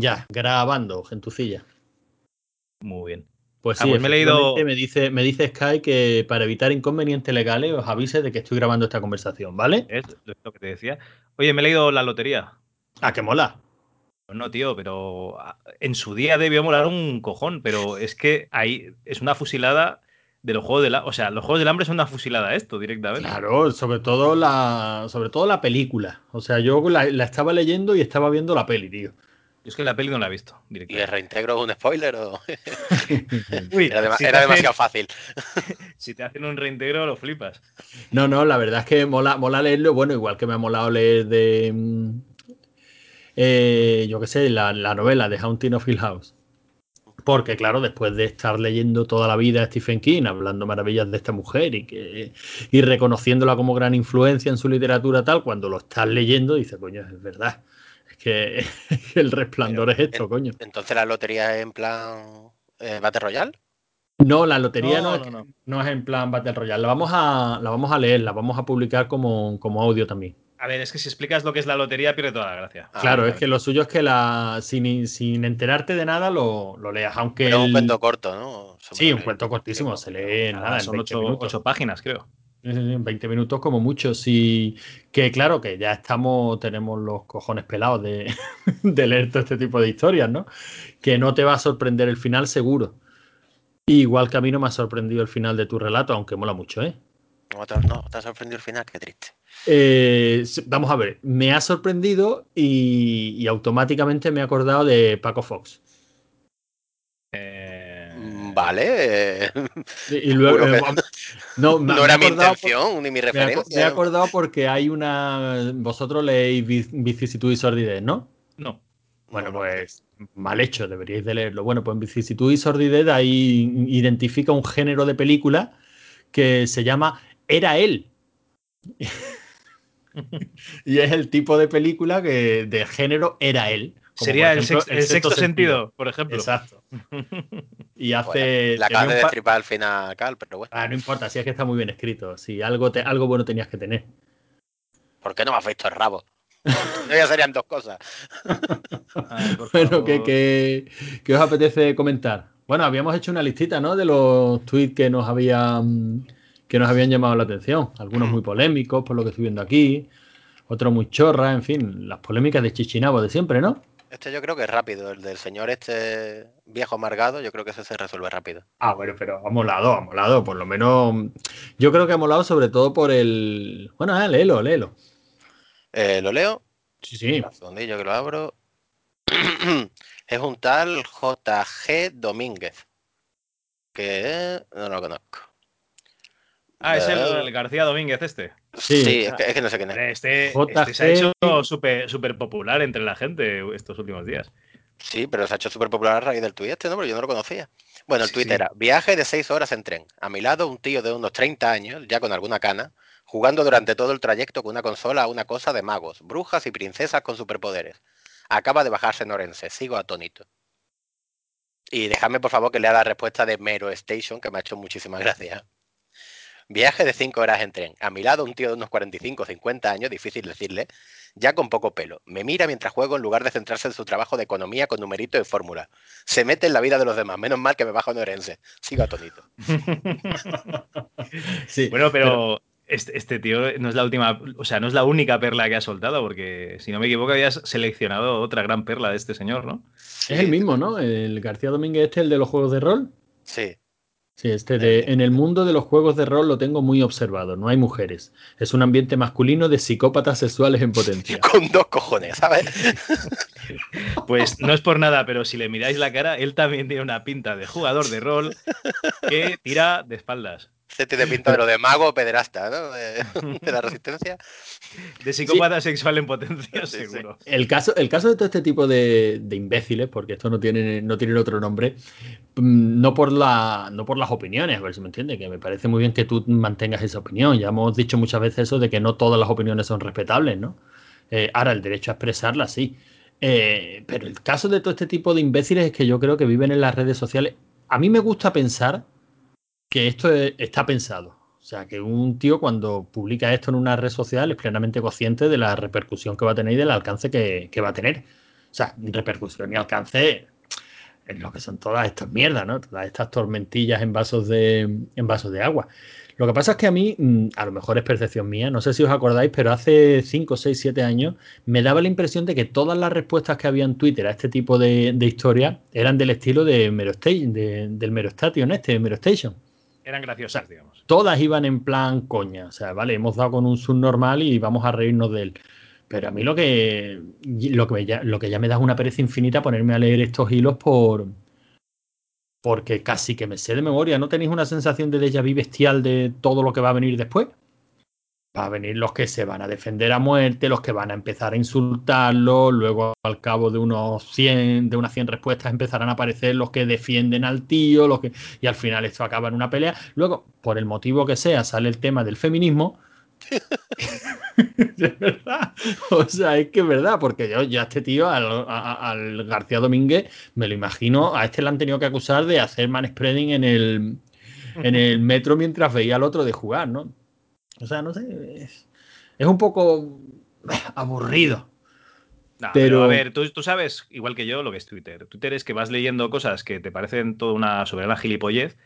Ya, grabando, gentucilla. Muy bien. Pues Ah, sí, pues me he leído- me dice, me dice Sky que para evitar inconvenientes legales os avise de que estoy grabando esta conversación, ¿vale? Es lo que te decía. Oye, me he leído la lotería. Ah, que mola. Pues no, tío, pero ah, en su día debió molar un cojón, pero es que ahí es una fusilada de los juegos del hambre. O sea, los juegos del hambre son una fusilada esto directamente. Claro, sobre todo la, sobre todo la película. O sea, yo la, la estaba leyendo y estaba viendo la peli, tío. Yo es que la peli no la he visto ¿Y el reintegro es un spoiler o...? Uy, Era, dema- si, te era hacen, demasiado fácil. si te hacen un reintegro, lo flipas. No, no, la verdad es que mola, mola leerlo. Bueno, igual que me ha molado leer de. mm, eh, yo qué sé, la, la novela de Haunting of Hill House. Porque, claro, después de estar leyendo toda la vida a Stephen King, hablando maravillas de esta mujer y, que, y reconociéndola como gran influencia en su literatura, tal, cuando lo estás leyendo, dices, coño, es verdad. Que, el resplandor Pero, es esto, en- coño. Entonces la lotería es en plan eh, Battle Royale. No, la lotería no, No, es, no, no. no es en plan Battle Royale. La vamos a, la vamos a leer, la vamos a publicar como, como audio también. A ver, es que si explicas lo que es la lotería, pierde toda la gracia. Ah, Claro, es que lo suyo es que la sin, sin enterarte de nada lo, lo leas, aunque Pero es un el- cuento corto, ¿no? Sí, un cuento cortísimo, se lee Nada, nada, en son 20 ocho, minutos. ocho páginas, creo. Sí, sí, sí, en 20 minutos como mucho. Sí, que claro, que ya estamos, tenemos los cojones pelados de, de leer todo este tipo de historias, ¿no? Que no te va a sorprender el final seguro. Igual que a mí no me ha sorprendido el final de tu relato, aunque mola mucho, ¿eh? No, no, te ha sorprendido el final, qué triste. Eh, vamos a ver, me ha sorprendido y, y automáticamente me he acordado de Paco Fox. Vale. eh, Y, y luego, eh, no, me- no me era mi por- intención ni mi referencia. me he acordado porque hay una. Vosotros leéis Vic- Vicisitud y Sordidez, ¿no? no. Bueno, No, no. pues mal hecho, deberíais de leerlo. Bueno, pues en Vicisitud y Sordidez ahí identifica un género de película que se llama Era él. y es el tipo de película que de género Era él. Como Sería el, ejemplo, sex- el sexto, sentido, por ejemplo. Exacto. Y Bueno, hace. la acabas de pa- destripar al final, Cal, pero bueno. Ah, no importa, si es que está muy bien escrito. Si algo, te- algo bueno tenías que tener. ¿Por qué no me has visto el rabo? No, ya serían dos cosas. Ay, Bueno, ¿qué, qué, qué os apetece comentar? Bueno, habíamos hecho una listita, ¿no? De los tweets que nos habían que nos habían llamado la atención. Algunos muy polémicos, por lo que estoy viendo aquí. Otros muy chorras, en fin, las polémicas de Chichinabo de siempre, ¿no? Este yo creo que es rápido. El del señor este viejo amargado, yo creo que ese se resuelve rápido. Ah, bueno, pero ha molado, ha molado. Por lo menos, yo creo que ha molado sobre todo por el... Bueno, ah, léelo, léelo. Eh, ¿Lo leo? Sí, sí. Segundillo que lo abro. es un tal JG Domínguez. Que no lo conozco. Ah, es el, Eh, el García Domínguez este. Sí. Sí, es, que, es que no sé quién es. Este, este se ha hecho súper súper popular entre la gente estos últimos días. Sí, pero se ha hecho súper popular a raíz del tuit este, ¿no? Pero yo no lo conocía. Bueno, el Sí, tuit sí. era, viaje de seis horas en tren. A mi lado un tío de unos 30 años, ya con alguna cana, jugando durante todo el trayecto con una consola a una cosa de magos, brujas y princesas con superpoderes. Acaba de bajarse en Orense, sigo atónito. Y dejadme por favor que lea la respuesta de Mero Station, que me ha hecho muchísimas gracias. Viaje de 5 horas en tren. A mi lado un tío de unos 45 o 50 años, difícil decirle, ya con poco pelo. Me mira mientras juego en lugar de centrarse en su trabajo de economía con numerito y fórmula. Se mete en la vida de los demás. Menos mal que me bajo en Orense. Sigo atónito. sí. Bueno, pero este, este tío no es la última, o sea, no es la única perla que ha soltado, porque si no me equivoco, habías seleccionado otra gran perla de este señor, ¿no? Es el mismo, ¿no? El García Domínguez este, el de los juegos de rol. Sí. Sí, este de, en el mundo de los juegos de rol lo tengo muy observado. No hay mujeres. Es un ambiente masculino de psicópatas sexuales en potencia. Con dos cojones, ¿sabes? Pues no es por nada, pero si le miráis la cara, él también tiene una pinta de jugador de rol que tira de espaldas. Se tiene pinta de lo de mago o pederasta, ¿no? De, de la resistencia. De psicópata sexual en potencia, Sí, sí. seguro. El caso, el caso de todo este tipo de, de imbéciles, porque esto no tiene, no tiene otro nombre, mm, no por, la, no por las opiniones, a ver si me entiende, que me parece muy bien que tú mantengas esa opinión. Ya hemos dicho muchas veces eso de que no todas las opiniones son respetables, ¿no? Eh, ahora, el derecho a expresarlas, sí. Eh, pero el caso de todo este tipo de imbéciles es que yo creo que viven en las redes sociales. A mí me gusta pensar que esto es- está pensado. O sea, que un tío cuando publica esto en una red social es plenamente consciente de la repercusión que va a tener y del alcance que, va a tener. O sea, repercusión y alcance en lo que son todas estas mierdas, ¿no? Todas estas tormentillas en vasos de, en vasos de agua. Lo que pasa es que a mí, mm, a lo mejor es percepción mía, no sé si os acordáis, pero hace 5, 6, 7 años me daba la impresión de que todas las respuestas que había en Twitter a este tipo de, de historias eran del estilo de de, del Merostation este, Merostation. Eran graciosas, digamos. Todas iban en plan coña, o sea, vale, hemos dado con un subnormal y vamos a reírnos de él. Pero a mí lo que, lo que, ya, lo que ya me da es una pereza infinita ponerme a leer estos hilos por, porque casi que me sé de memoria. ¿No tenéis una sensación de déjà vu bestial de todo lo que va a venir después? Va a venir los que se van a defender a muerte, los que van a empezar a insultarlo, luego al cabo de unos 100, de unas 100 respuestas empezarán a aparecer los que defienden al tío, los que y al final esto acaba en una pelea. Luego, por el motivo que sea, sale el tema del feminismo es verdad. O sea, es que es verdad, porque yo ya este tío, al, García Domínguez, me lo imagino, a este le han tenido que acusar de hacer manspreading en el, en el metro mientras veía al otro de jugar, ¿no? O sea, no sé, es, un poco aburrido. pero... a ver, tú, tú, sabes, igual que yo, lo que es Twitter. Twitter es que vas leyendo cosas que te parecen toda una soberana gilipollez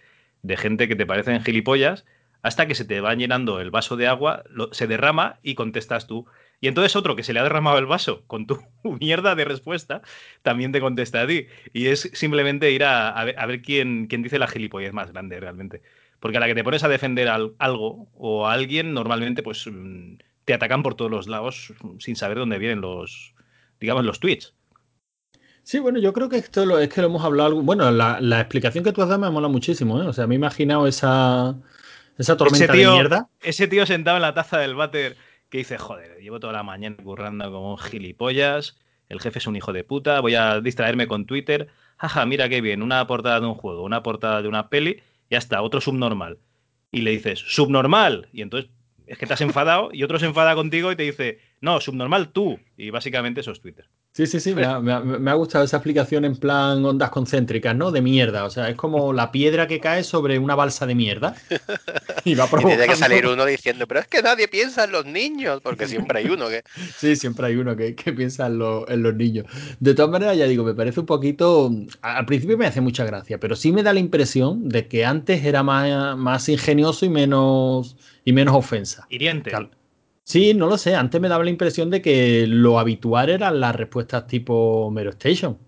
de gente que te parecen gilipollas hasta que se te va llenando el vaso de agua, se derrama y contestas tú. Y entonces otro que se le ha derramado el vaso con tu mierda de respuesta, también te contesta a ti. Y es simplemente ir a, ver, quién, quién, dice la gilipollez más grande realmente. Porque a la que te pones a defender algo o a alguien, normalmente pues mm, te atacan por todos los lados sin saber dónde vienen los, digamos, los tweets. Sí, bueno, yo creo que esto lo, es que lo hemos hablado. Bueno, la, la explicación que tú has dado me mola muchísimo. ¿eh? O sea, me he imaginado esa, esa tormenta de mierda. Ese tío sentado en la taza del váter que dice, joder, llevo toda la mañana currando como gilipollas, el jefe es un hijo de puta, voy a distraerme con Twitter, jaja, mira qué bien, una portada de un juego, una portada de una peli, y hasta otro subnormal. Y le dices, subnormal, y entonces es que te has enfadado y otro se enfada contigo y te dice, no, subnormal tú, y básicamente eso es Twitter. Sí, sí, sí, me ha, gustado esa explicación en plan ondas concéntricas, ¿no? De mierda. O sea, es como la piedra que cae sobre una balsa de mierda. Y va provocando... tiene que salir uno diciendo, pero es que nadie piensa en los niños, porque siempre hay uno que. Sí, siempre hay uno que, piensa en, los niños. De todas maneras, ya digo, me parece un poquito. Al principio me hace mucha gracia, pero sí me da la impresión de que antes era más, más ingenioso y menos, y menos ofensa. Hiriente. Sí, no lo sé. Antes me daba la impresión de que lo habitual eran las respuestas tipo Mero Station.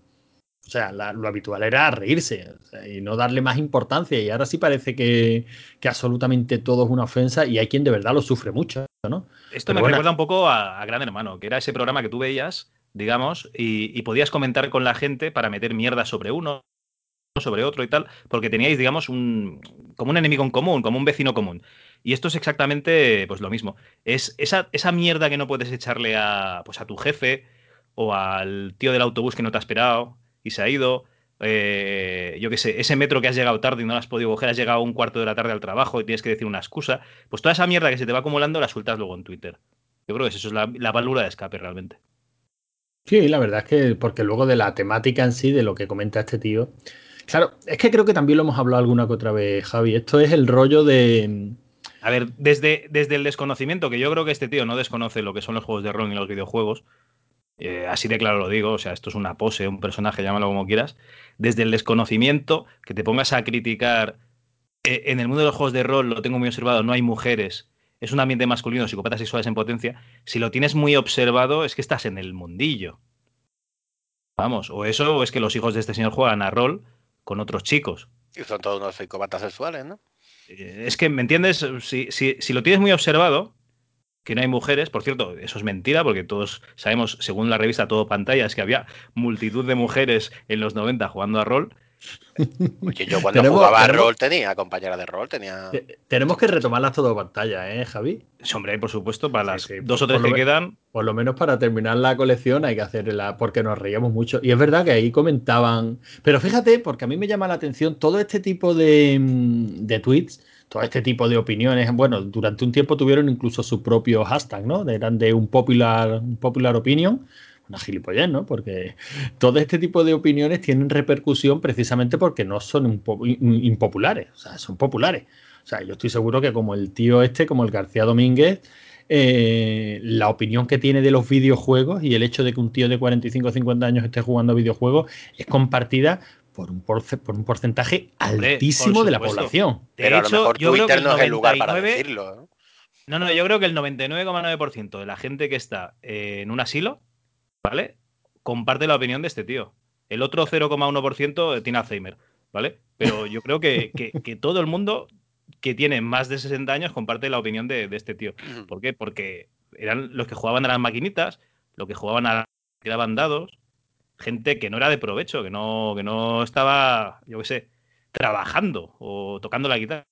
O sea, lo habitual era reírse y no darle más importancia. Y ahora sí parece que, absolutamente todo es una ofensa y hay quien de verdad lo sufre mucho, ¿no? Esto me recuerda un poco a, Gran Hermano, que era ese programa que tú veías, digamos, y, y podías comentar con la gente para meter mierda sobre uno, sobre otro y tal, porque teníais, digamos, un, como un enemigo en común, como un vecino común. Y esto es exactamente pues, lo mismo. Es esa, esa mierda que no puedes echarle a, pues, a tu jefe o al tío del autobús que no te ha esperado y se ha ido. Eh, yo qué sé, ese metro que has llegado tarde y no has podido coger, has llegado un cuarto de la tarde al trabajo y tienes que decir una excusa. Pues toda esa mierda que se te va acumulando la sueltas luego en Twitter. Yo creo que eso es la, la válvula de escape realmente. Sí, la verdad es que, porque luego de la temática en sí, de lo que comenta este tío, claro, es que creo que también lo hemos hablado alguna que otra vez, Javi. Esto es el rollo de, a ver, desde, desde el desconocimiento, que yo creo que este tío no desconoce lo que son los juegos de rol y los videojuegos, eh, así de claro lo digo, o sea, esto es una pose, un personaje, llámalo como quieras, desde el desconocimiento, que te pongas a criticar, eh, en el mundo de los juegos de rol, lo tengo muy observado, no hay mujeres, es un ambiente masculino, psicópatas sexuales en potencia, si lo tienes muy observado es que estás en el mundillo. Vamos, o eso, o es que los hijos de este señor juegan a rol con otros chicos. Y son todos unos psicópatas sexuales, ¿no? Eh, es que, ¿me entiendes? Si, si, lo tienes muy observado, que no hay mujeres, por cierto, eso es mentira, porque todos sabemos, según la revista Todo Pantallas, que había multitud de mujeres en los 90 jugando a rol. Oye, yo cuando jugaba a rol tenía compañera de rol, tenía. Tenemos que retomarlas todo pantalla, ¿eh, Javi? hombre, por supuesto, para las dos o tres que quedan. Por lo menos para terminar la colección hay que hacerla, porque nos reíamos mucho. Y es verdad que ahí comentaban. Pero fíjate, porque a mí me llama la atención todo este tipo de, mm, de tweets todo este tipo de opiniones. Bueno, durante un tiempo tuvieron incluso su propio hashtag, ¿no? Eran de un popular, un popular opinion una gilipollez, ¿no? Porque todo este tipo de opiniones tienen repercusión precisamente porque no son impopulares, o sea, son populares. O sea, yo estoy seguro que como el tío este, como el García Domínguez, eh, la opinión que tiene de los videojuegos y el hecho de que un tío de 45 o 50 años esté jugando a videojuegos es compartida por un, por un porcentaje altísimo de la población. Pero a lo mejor Twitter no es el lugar para decirlo. No, no, yo creo que el 99,9% de la gente que está en un asilo, ¿vale? Comparte la opinión de este tío. El otro 0,1% tiene Alzheimer, ¿vale? Pero yo creo que, todo el mundo que tiene más de 60 años comparte la opinión de, este tío. ¿Por qué? Porque eran los que jugaban a las maquinitas, los que jugaban a daban dados, gente que no era de provecho, que no, que no estaba, yo qué sé, trabajando o tocando la guitarra.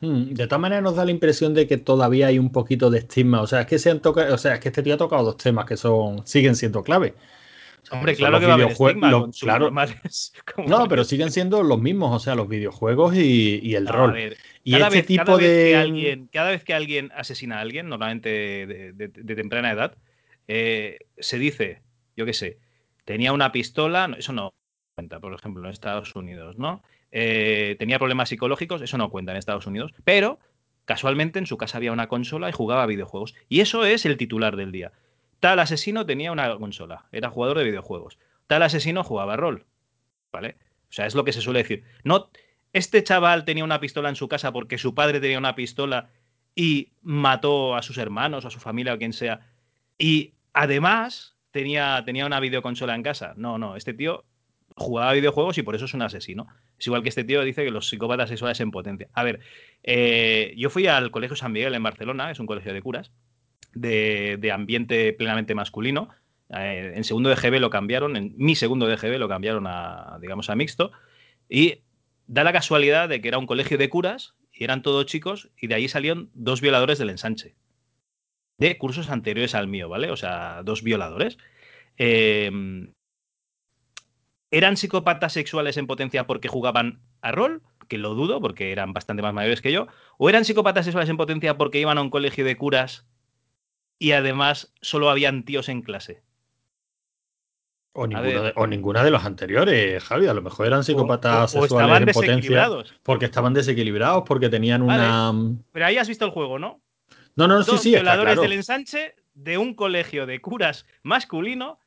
Hmm, de todas maneras nos da la impresión de que todavía hay un poquito de estigma. O sea, es que se han tocado, o sea, es que este tío ha tocado dos temas que son, siguen siendo clave. Hombre, claro que va a haber estigma claro, no, pero siguen siendo los mismos, o sea, los videojuegos y, el rol. y este tipo de. alguien, cada vez que alguien asesina a alguien, normalmente de, temprana edad, eh, se dice, yo qué sé, tenía una pistola, eso no cuenta, por ejemplo, en Estados Unidos, ¿no? Eh, tenía problemas psicológicos, eso no cuenta en Estados Unidos, pero casualmente en su casa había una consola y jugaba videojuegos. Y eso es el titular del día. Tal asesino tenía una consola, era jugador de videojuegos. Tal asesino jugaba rol. ¿Vale? O sea, es lo que se suele decir. No, este chaval tenía una pistola en su casa porque su padre tenía una pistola y mató a sus hermanos, a su familia o quien sea. Y además tenía, tenía una videoconsola en casa. No, no, este tío jugaba videojuegos y por eso es un asesino. Es igual que este tío dice que los psicópatas sexuales en potencia. A ver, eh, yo fui al Colegio San Miguel en Barcelona, es un colegio de curas, de, ambiente plenamente masculino. Eh, en segundo de GB lo cambiaron, en mi segundo de GB lo cambiaron a, digamos, a mixto. Y da la casualidad de que era un colegio de curas y eran todos chicos y de ahí salieron dos violadores del ensanche. De cursos anteriores al mío, ¿vale? O sea, dos violadores. Eh, ¿Eran psicópatas sexuales en potencia porque jugaban a rol? Que lo dudo, porque eran bastante más mayores que yo. ¿O eran psicópatas sexuales en potencia porque iban a un colegio de curas y además solo habían tíos en clase? O, ninguna de los anteriores, Javi. A lo mejor eran psicópatas sexuales en potencia. Porque estaban desequilibrados, porque tenían una. Pero ahí has visto el juego, ¿no? No, no, sí, sí. Violadores del ensanche de un colegio de curas masculino,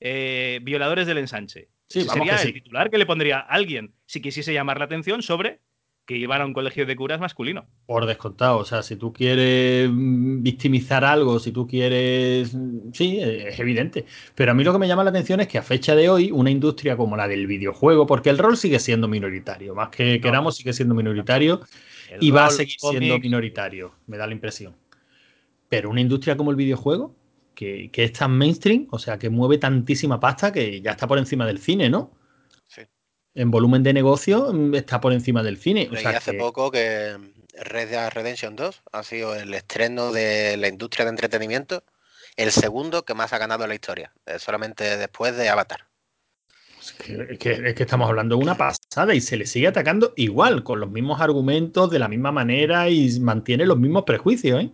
eh, violadores del ensanche. Sí, sería el titular que le pondría a alguien si quisiese llamar la atención sobre que iban a un colegio de curas masculino. Por descontado, o sea, si tú quieres mm, victimizar algo, si tú quieres, mm, sí, es evidente. Pero a mí lo que me llama la atención es que a fecha de hoy, una industria como la del videojuego, porque el rol sigue siendo minoritario, más que queramos, sigue siendo minoritario y va a seguir siendo minoritario, me da la impresión. Pero una industria como el videojuego, que, es tan mainstream, o sea, que mueve tantísima pasta que ya está por encima del cine, ¿no? Sí. En volumen de negocio mm, está por encima del cine. Leí hace poco que Red Dead Redemption 2 ha sido el estreno de la industria de entretenimiento, el segundo que más ha ganado en la historia, eh, solamente después de Avatar. Es que, es que, estamos hablando de una pasada y se le sigue atacando igual, con los mismos argumentos, de la misma manera y mantiene los mismos prejuicios. ¿eh?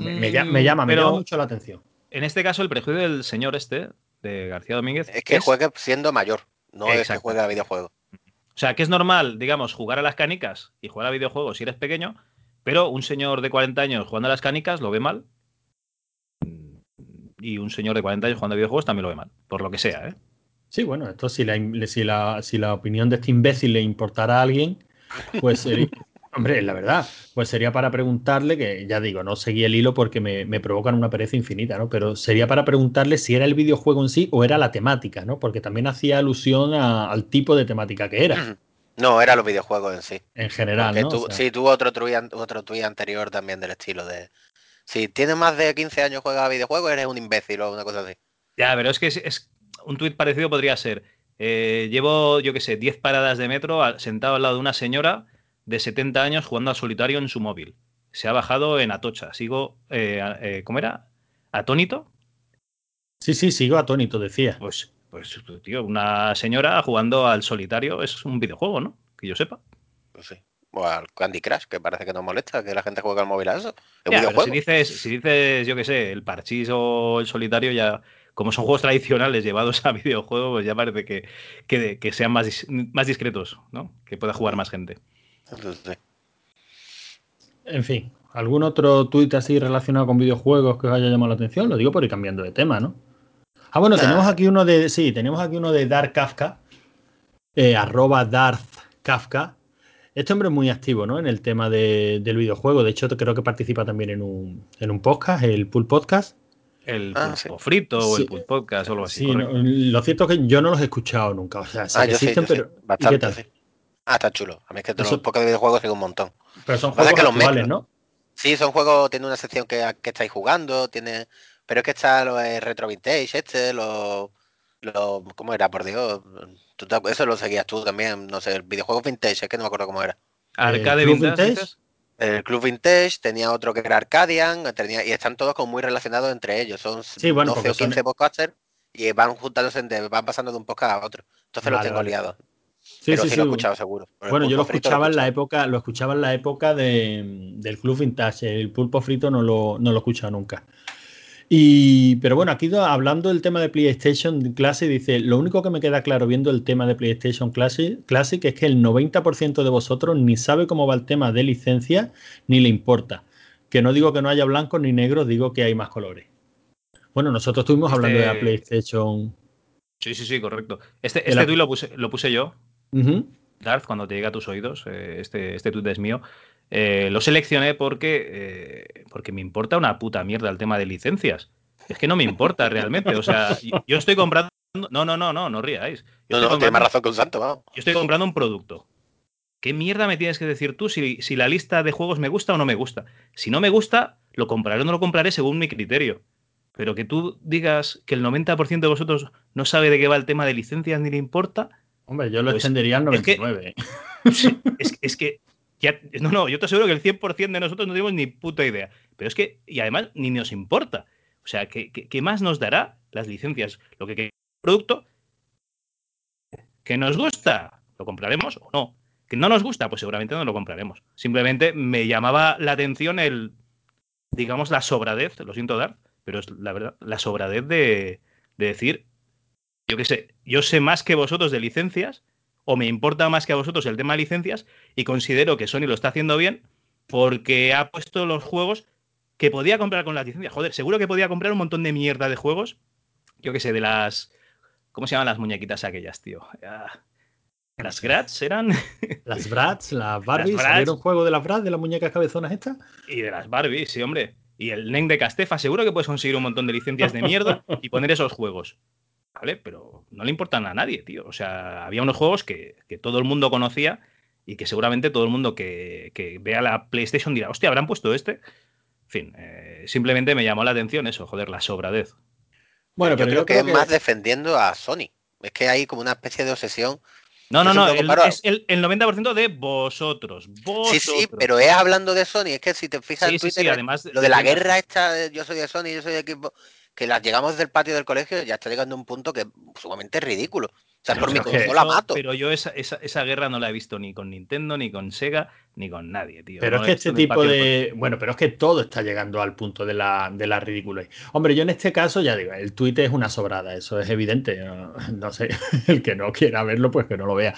Me, llama, me llama mucho la atención. En este caso, el prejuicio del señor este, de García Domínguez. Es que juegue siendo mayor, no es que juegue a videojuegos. O sea, que es normal, digamos, jugar a las canicas y jugar a videojuegos si eres pequeño, pero un señor de 40 años jugando a las canicas lo ve mal. Y un señor de 40 años jugando a videojuegos también lo ve mal, por lo que sea, ¿eh? Sí, bueno, esto si la, si la, si la opinión de este imbécil le importara a alguien, pues sería, Hombre, la verdad, pues sería para preguntarle, que ya digo, no seguí el hilo porque me, provocan una pereza infinita, ¿no? Pero sería para preguntarle si era el videojuego en sí o era la temática, ¿no? Porque también hacía alusión al tipo de temática que era. No, era los videojuegos en sí. En general, ¿no? sí, tuvo otro tuit, otro anterior también del estilo de... Si tienes más de 15 años juega a videojuegos, eres un imbécil o una cosa así. Ya, pero es que es, un tuit parecido podría ser, eh, llevo, yo qué sé, 10 paradas de metro sentado al lado de una señora de 70 años jugando al solitario en su móvil. Se ha bajado en Atocha. Sigo, eh, eh, ¿cómo era? ¿Atónito? Sí, sí, sigo atónito, decía. Pues, pues, tío, una señora jugando al solitario es un videojuego, ¿no? Que yo sepa. Pues sí. O al Candy Crush, que parece que no molesta que la gente juegue al móvil a eso. si dices, si dices, yo qué sé, el parchís o el solitario, ya como son juegos tradicionales llevados a videojuegos, pues ya parece que, que, sean más, más discretos, ¿no? Que pueda jugar más gente. En fin, ¿Algún otro tuit así relacionado con videojuegos que os haya llamado la atención? Lo digo por ir cambiando de tema, ¿no? Ah, bueno, tenemos aquí uno de. Sí, tenemos aquí uno de Dark Kafka. Eh, arroba Darth Kafka. Este hombre es muy activo, ¿no? En el tema del videojuego. De hecho, creo que participa también en un, en un podcast, el Pool Podcast. El ah, frito o el Pool Podcast o algo así. Sí, lo cierto es que yo no los he escuchado nunca. O sea, ah, existen, pero. Bastante, Ah, está chulo. A mí es que todos los podcasts de videojuegos sigo un montón. Pero son juegos actuales, ¿no? Sí, son juegos, tiene una sección que, que estáis jugando, tiene pero es que está lo de Retro Vintage, este, lo, lo ¿Cómo era, por Dios? eso lo seguías tú también, no sé, el videojuego Vintage, es que no me acuerdo cómo era. ¿Arcade Vintage? El Club Vintage tenía otro que era Arcadian, tenía, y están todos como muy relacionados entre ellos. Son 12 o 15 podcasters y van juntándose, van pasando de un podcast a otro. Entonces los tengo liados. Sí, Pero sí, sí, lo he escuchado seguro. Bueno, yo lo escuchaba en la época, lo escuchaba en la época de, del Club Vintage. El pulpo frito no lo, no lo he escuchado nunca. Y, pero bueno, aquí hablando del tema de PlayStation Classic, dice, lo único que me queda claro viendo el tema de PlayStation Classic, Classic es que el 90% de vosotros ni sabe cómo va el tema de licencia, ni le importa. Que no digo que no haya blancos ni negros, digo que hay más colores. Bueno, nosotros estuvimos hablando de la este PlayStation. Sí, sí, sí, correcto. Este, este tweet lo puse, lo puse yo. Darth, cuando te llega a tus oídos, eh, este, este tweet es mío. Eh, lo seleccioné porque, eh, porque me importa una puta mierda el tema de licencias. Es que no me importa realmente. O sea, yo estoy comprando. No, no, no, no, no ríais. no, no, tienes más razón que un santo, vamos. Yo estoy comprando un producto. ¿Qué mierda me tienes que decir tú si, si, la lista de juegos me gusta o no me gusta? Si no me gusta, lo compraré o no lo compraré según mi criterio. Pero que tú digas que el 90% de vosotros no sabe de qué va el tema de licencias ni le importa. Hombre, yo lo pues extendería al 99. es que no, no, yo te aseguro que el 100% de nosotros no tenemos ni puta idea. Pero es que, y además, ni nos importa. O sea, ¿qué, qué, más nos dará las licencias? Lo que, que producto que nos gusta, lo compraremos o no. Que no nos gusta, pues seguramente no lo compraremos. Simplemente me llamaba la atención el, digamos, la sobradez, lo siento dar, pero es la verdad, la sobradez de, de decir, yo qué sé, yo sé más que vosotros de licencias o me importa más que a vosotros el tema de licencias y considero que Sony lo está haciendo bien porque ha puesto los juegos que podía comprar con las licencias. Joder, seguro que podía comprar un montón de mierda de juegos. Yo qué sé, de las. ¿Cómo se llaman las muñequitas aquellas, tío? ¿Las Grats eran? Las Brats, las Barbies. Las un juego de las Brats, de las muñecas cabezonas estas? Y de las Barbies, sí, hombre. Y el NEM de Castefa, seguro que puedes conseguir un montón de licencias de mierda y poner esos juegos. ¿Vale? Pero no le importan a nadie, tío. O sea, había unos juegos que, todo el mundo conocía y que seguramente todo el mundo que, vea la PlayStation dirá, hostia, ¿habrán puesto este? En fin, eh, simplemente me llamó la atención eso, joder, la sobradez. Bueno, pero yo, creo, que, es más defendiendo a Sony. Es que hay como una especie de obsesión. No, no, no, es el, 90% de vosotros, Sí, sí, pero es hablando de Sony. Es que si te fijas en Twitter, además, lo de la guerra esta, yo soy de Sony, yo soy de equipo que las llegamos del patio del colegio ya está llegando a un punto que es sumamente ridículo. O sea, por mi consola mato. Pero yo esa, esa, guerra no la he visto ni con Nintendo, ni con Sega, ni con nadie, tío. Pero es que este tipo de. Bueno, pero es que todo está llegando al punto de la, de la ridícula. Hombre, yo en este caso, ya digo, el tuit es una sobrada, eso es evidente. No, sé, el que no quiera verlo, pues que no lo vea.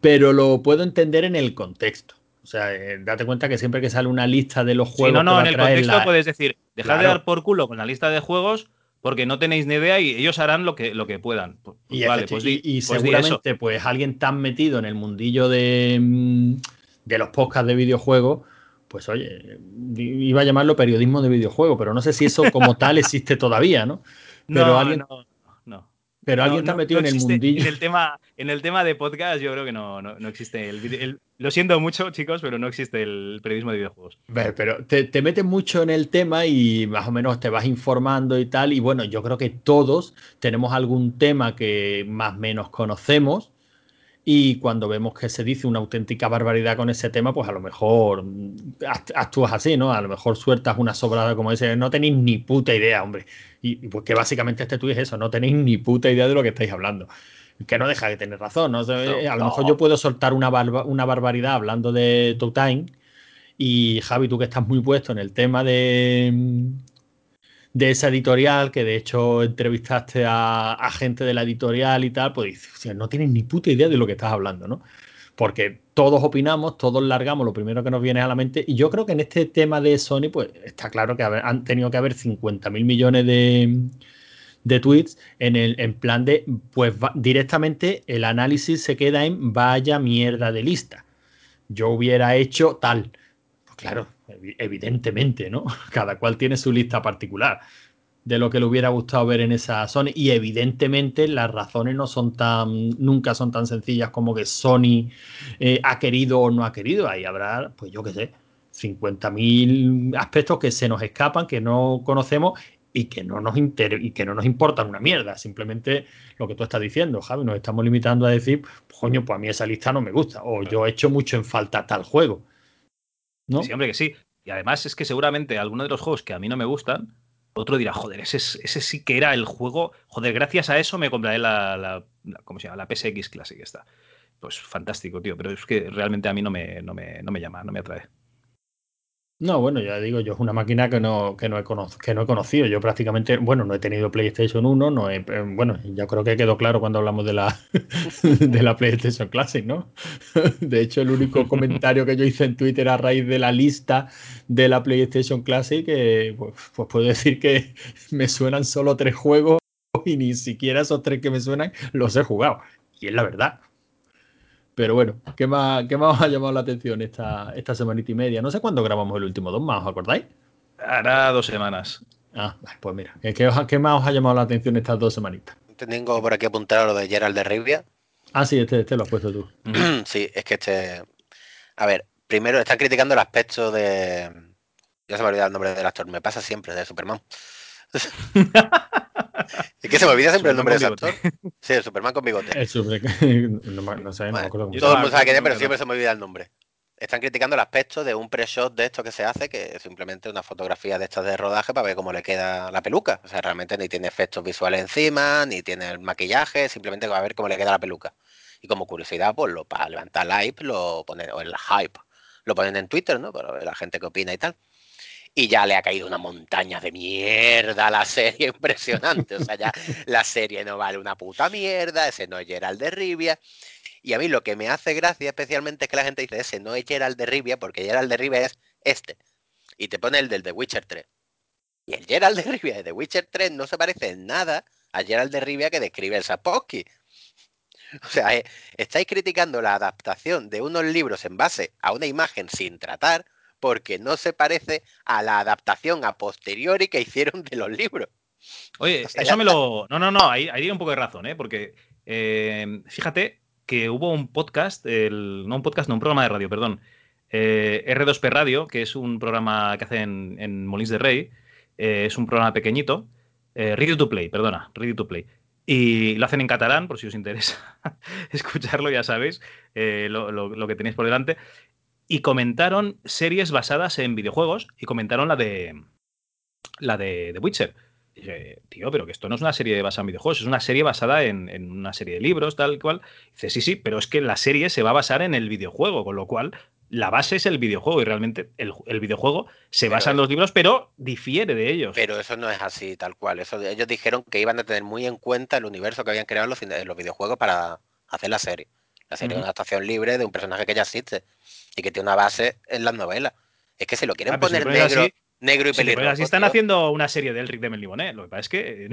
Pero lo puedo entender en el contexto. O sea, eh, date cuenta que siempre que sale una lista de los juegos. no, no, en el contexto puedes decir, dejad de dar por culo con la lista de juegos porque no tenéis ni idea y ellos harán lo que, lo que puedan. Pues, y, vale, pues, y, pues seguramente, pues alguien tan metido en el mundillo de, mm, de los podcasts de videojuegos, pues oye, iba a llamarlo periodismo de videojuegos, pero no sé si eso como tal existe todavía, ¿no? Pero no, alguien... no. Pero alguien está metido en el mundillo. En el, tema, en el tema de podcast, yo creo que no, no, existe. El, lo siento mucho, chicos, pero no existe el periodismo de videojuegos. Pero te, te, metes mucho en el tema y más o menos te vas informando y tal. Y bueno, yo creo que todos tenemos algún tema que más o menos conocemos y cuando vemos que se dice una auténtica barbaridad con ese tema, pues a lo mejor actúas así, ¿no? A lo mejor sueltas una sobrada como ese, no tenéis ni puta idea, hombre. Y, pues que básicamente este tuit es eso, no tenéis ni puta idea de lo que estáis hablando. Que no deja de tener razón, ¿no? a lo mejor yo puedo soltar una, una barbaridad hablando de Two Time y Javi, tú que estás muy puesto en el tema de, de esa editorial, que de hecho entrevistaste a, gente de la editorial y tal, pues dices, no tienes ni puta idea de lo que estás hablando, ¿no? Porque todos opinamos, todos largamos lo primero que nos viene a la mente. Y yo creo que en este tema de Sony, pues está claro que han tenido que haber 50 mil millones de, de tweets en el en plan de, pues directamente el análisis se queda en vaya mierda de lista. Yo hubiera hecho tal. Pues claro, evidentemente, ¿no? Cada cual tiene su lista particular de lo que le hubiera gustado ver en esa Sony. Y evidentemente las razones no son tan, nunca son tan sencillas como que Sony eh, ha querido o no ha querido. Ahí habrá, pues yo qué sé, 50.000 aspectos que se nos escapan, que no conocemos y que no nos y que no nos importan una mierda. Simplemente lo que tú estás diciendo, Javi, nos estamos limitando a decir, coño, pues a mí esa lista no me gusta. O yo he hecho mucho en falta tal juego. ¿No? Sí, hombre, que sí. Y además es que seguramente algunos de los juegos que a mí no me gustan, otro dirá, joder, ese, ese sí que era el juego. Joder, gracias a eso me compraré la, la, ¿cómo se llama? La PSX Classic esta. Pues fantástico, tío. Pero es que realmente a mí no me, no me, no me llama, no me atrae. No, bueno, ya digo, yo es una máquina que no, que no, he, que no he conocido. Yo prácticamente, bueno, no he tenido PlayStation 1, no he, eh, bueno, ya creo que quedó claro cuando hablamos de la, de la PlayStation Classic, ¿no? De hecho, el único comentario que yo hice en Twitter a raíz de la lista de la PlayStation Classic, pues, pues puedo decir que me suenan solo tres juegos y ni siquiera esos tres que me suenan los he jugado. Y es la verdad. Pero bueno, ¿qué más, qué más os ha llamado la atención esta, esta semanita y media? No sé cuándo grabamos el último dos más, ¿os acordáis? Hará dos semanas. Ah, pues mira, ¿qué, más os ha llamado la atención estas dos semanitas? Tengo por aquí apuntado lo de Gerald de Rivia. Ah, sí, este, este lo has puesto tú. sí, es que este. A ver, primero están criticando el aspecto de. Ya se me ha olvidado el nombre del actor, me pasa siempre, de Superman. es que se me olvida siempre el nombre de ese actor. Sí, el Superman con bigote. El super... no, no, sé, no me acuerdo. Todo el mundo sabe quién es, pero siempre se me olvida el nombre. Están criticando el aspecto de un pre-shot de esto que se hace, que es simplemente una fotografía de estas de rodaje para ver cómo le queda la peluca. O sea, realmente ni tiene efectos visuales encima, ni tiene el maquillaje, simplemente va a ver cómo le queda la peluca. Y como curiosidad, pues lo, para levantar el hype, lo ponen, o el hype, lo ponen en Twitter, ¿no? Para ver la gente que opina y tal y ya le ha caído una montaña de mierda a la serie impresionante. O sea, ya la serie no vale una puta mierda, ese no es Gerald de Rivia. Y a mí lo que me hace gracia especialmente es que la gente dice, ese no es Gerald de Rivia, porque Gerald de Rivia es este. Y te pone el del The Witcher 3. Y el Gerald de Rivia de The Witcher 3 no se parece en nada a Gerald de Rivia que describe el Sapowski. O sea, eh, estáis criticando la adaptación de unos libros en base a una imagen sin tratar, porque no se parece a la adaptación a posteriori que hicieron de los libros. Oye, eso me lo. No, no, no, ahí, hay un poco de razón, ¿eh? Porque eh, fíjate que hubo un podcast, no un podcast, no, un programa de radio, perdón. Eh, R2P Radio, que es un programa que hacen en Molins de Rey. Eh, es un programa pequeñito. Ready to Play, perdona, Ready to Play. Y lo hacen en catalán, por si os interesa escucharlo, ya sabéis lo, lo, que tenéis por delante y comentaron series basadas en videojuegos y comentaron la de la de The Witcher. Y dije, tío, pero que esto no es una serie basada en videojuegos, es una serie basada en, una serie de libros, tal cual. dice, sí, sí, pero es que la serie se va a basar en el videojuego, con lo cual la base es el videojuego y realmente el, videojuego se basa en los libros, pero difiere de ellos. Pero eso no es así, tal cual. Eso, ellos dijeron que iban a tener muy en cuenta el universo que habían creado los, los videojuegos para hacer la serie. La serie es una adaptación libre de un personaje que ya existe y que tiene una base en las novelas. Es que se lo quieren ah, poner negro, negro y pelirrojo. así están haciendo una serie del Rick de Melniboné. Lo que pasa es que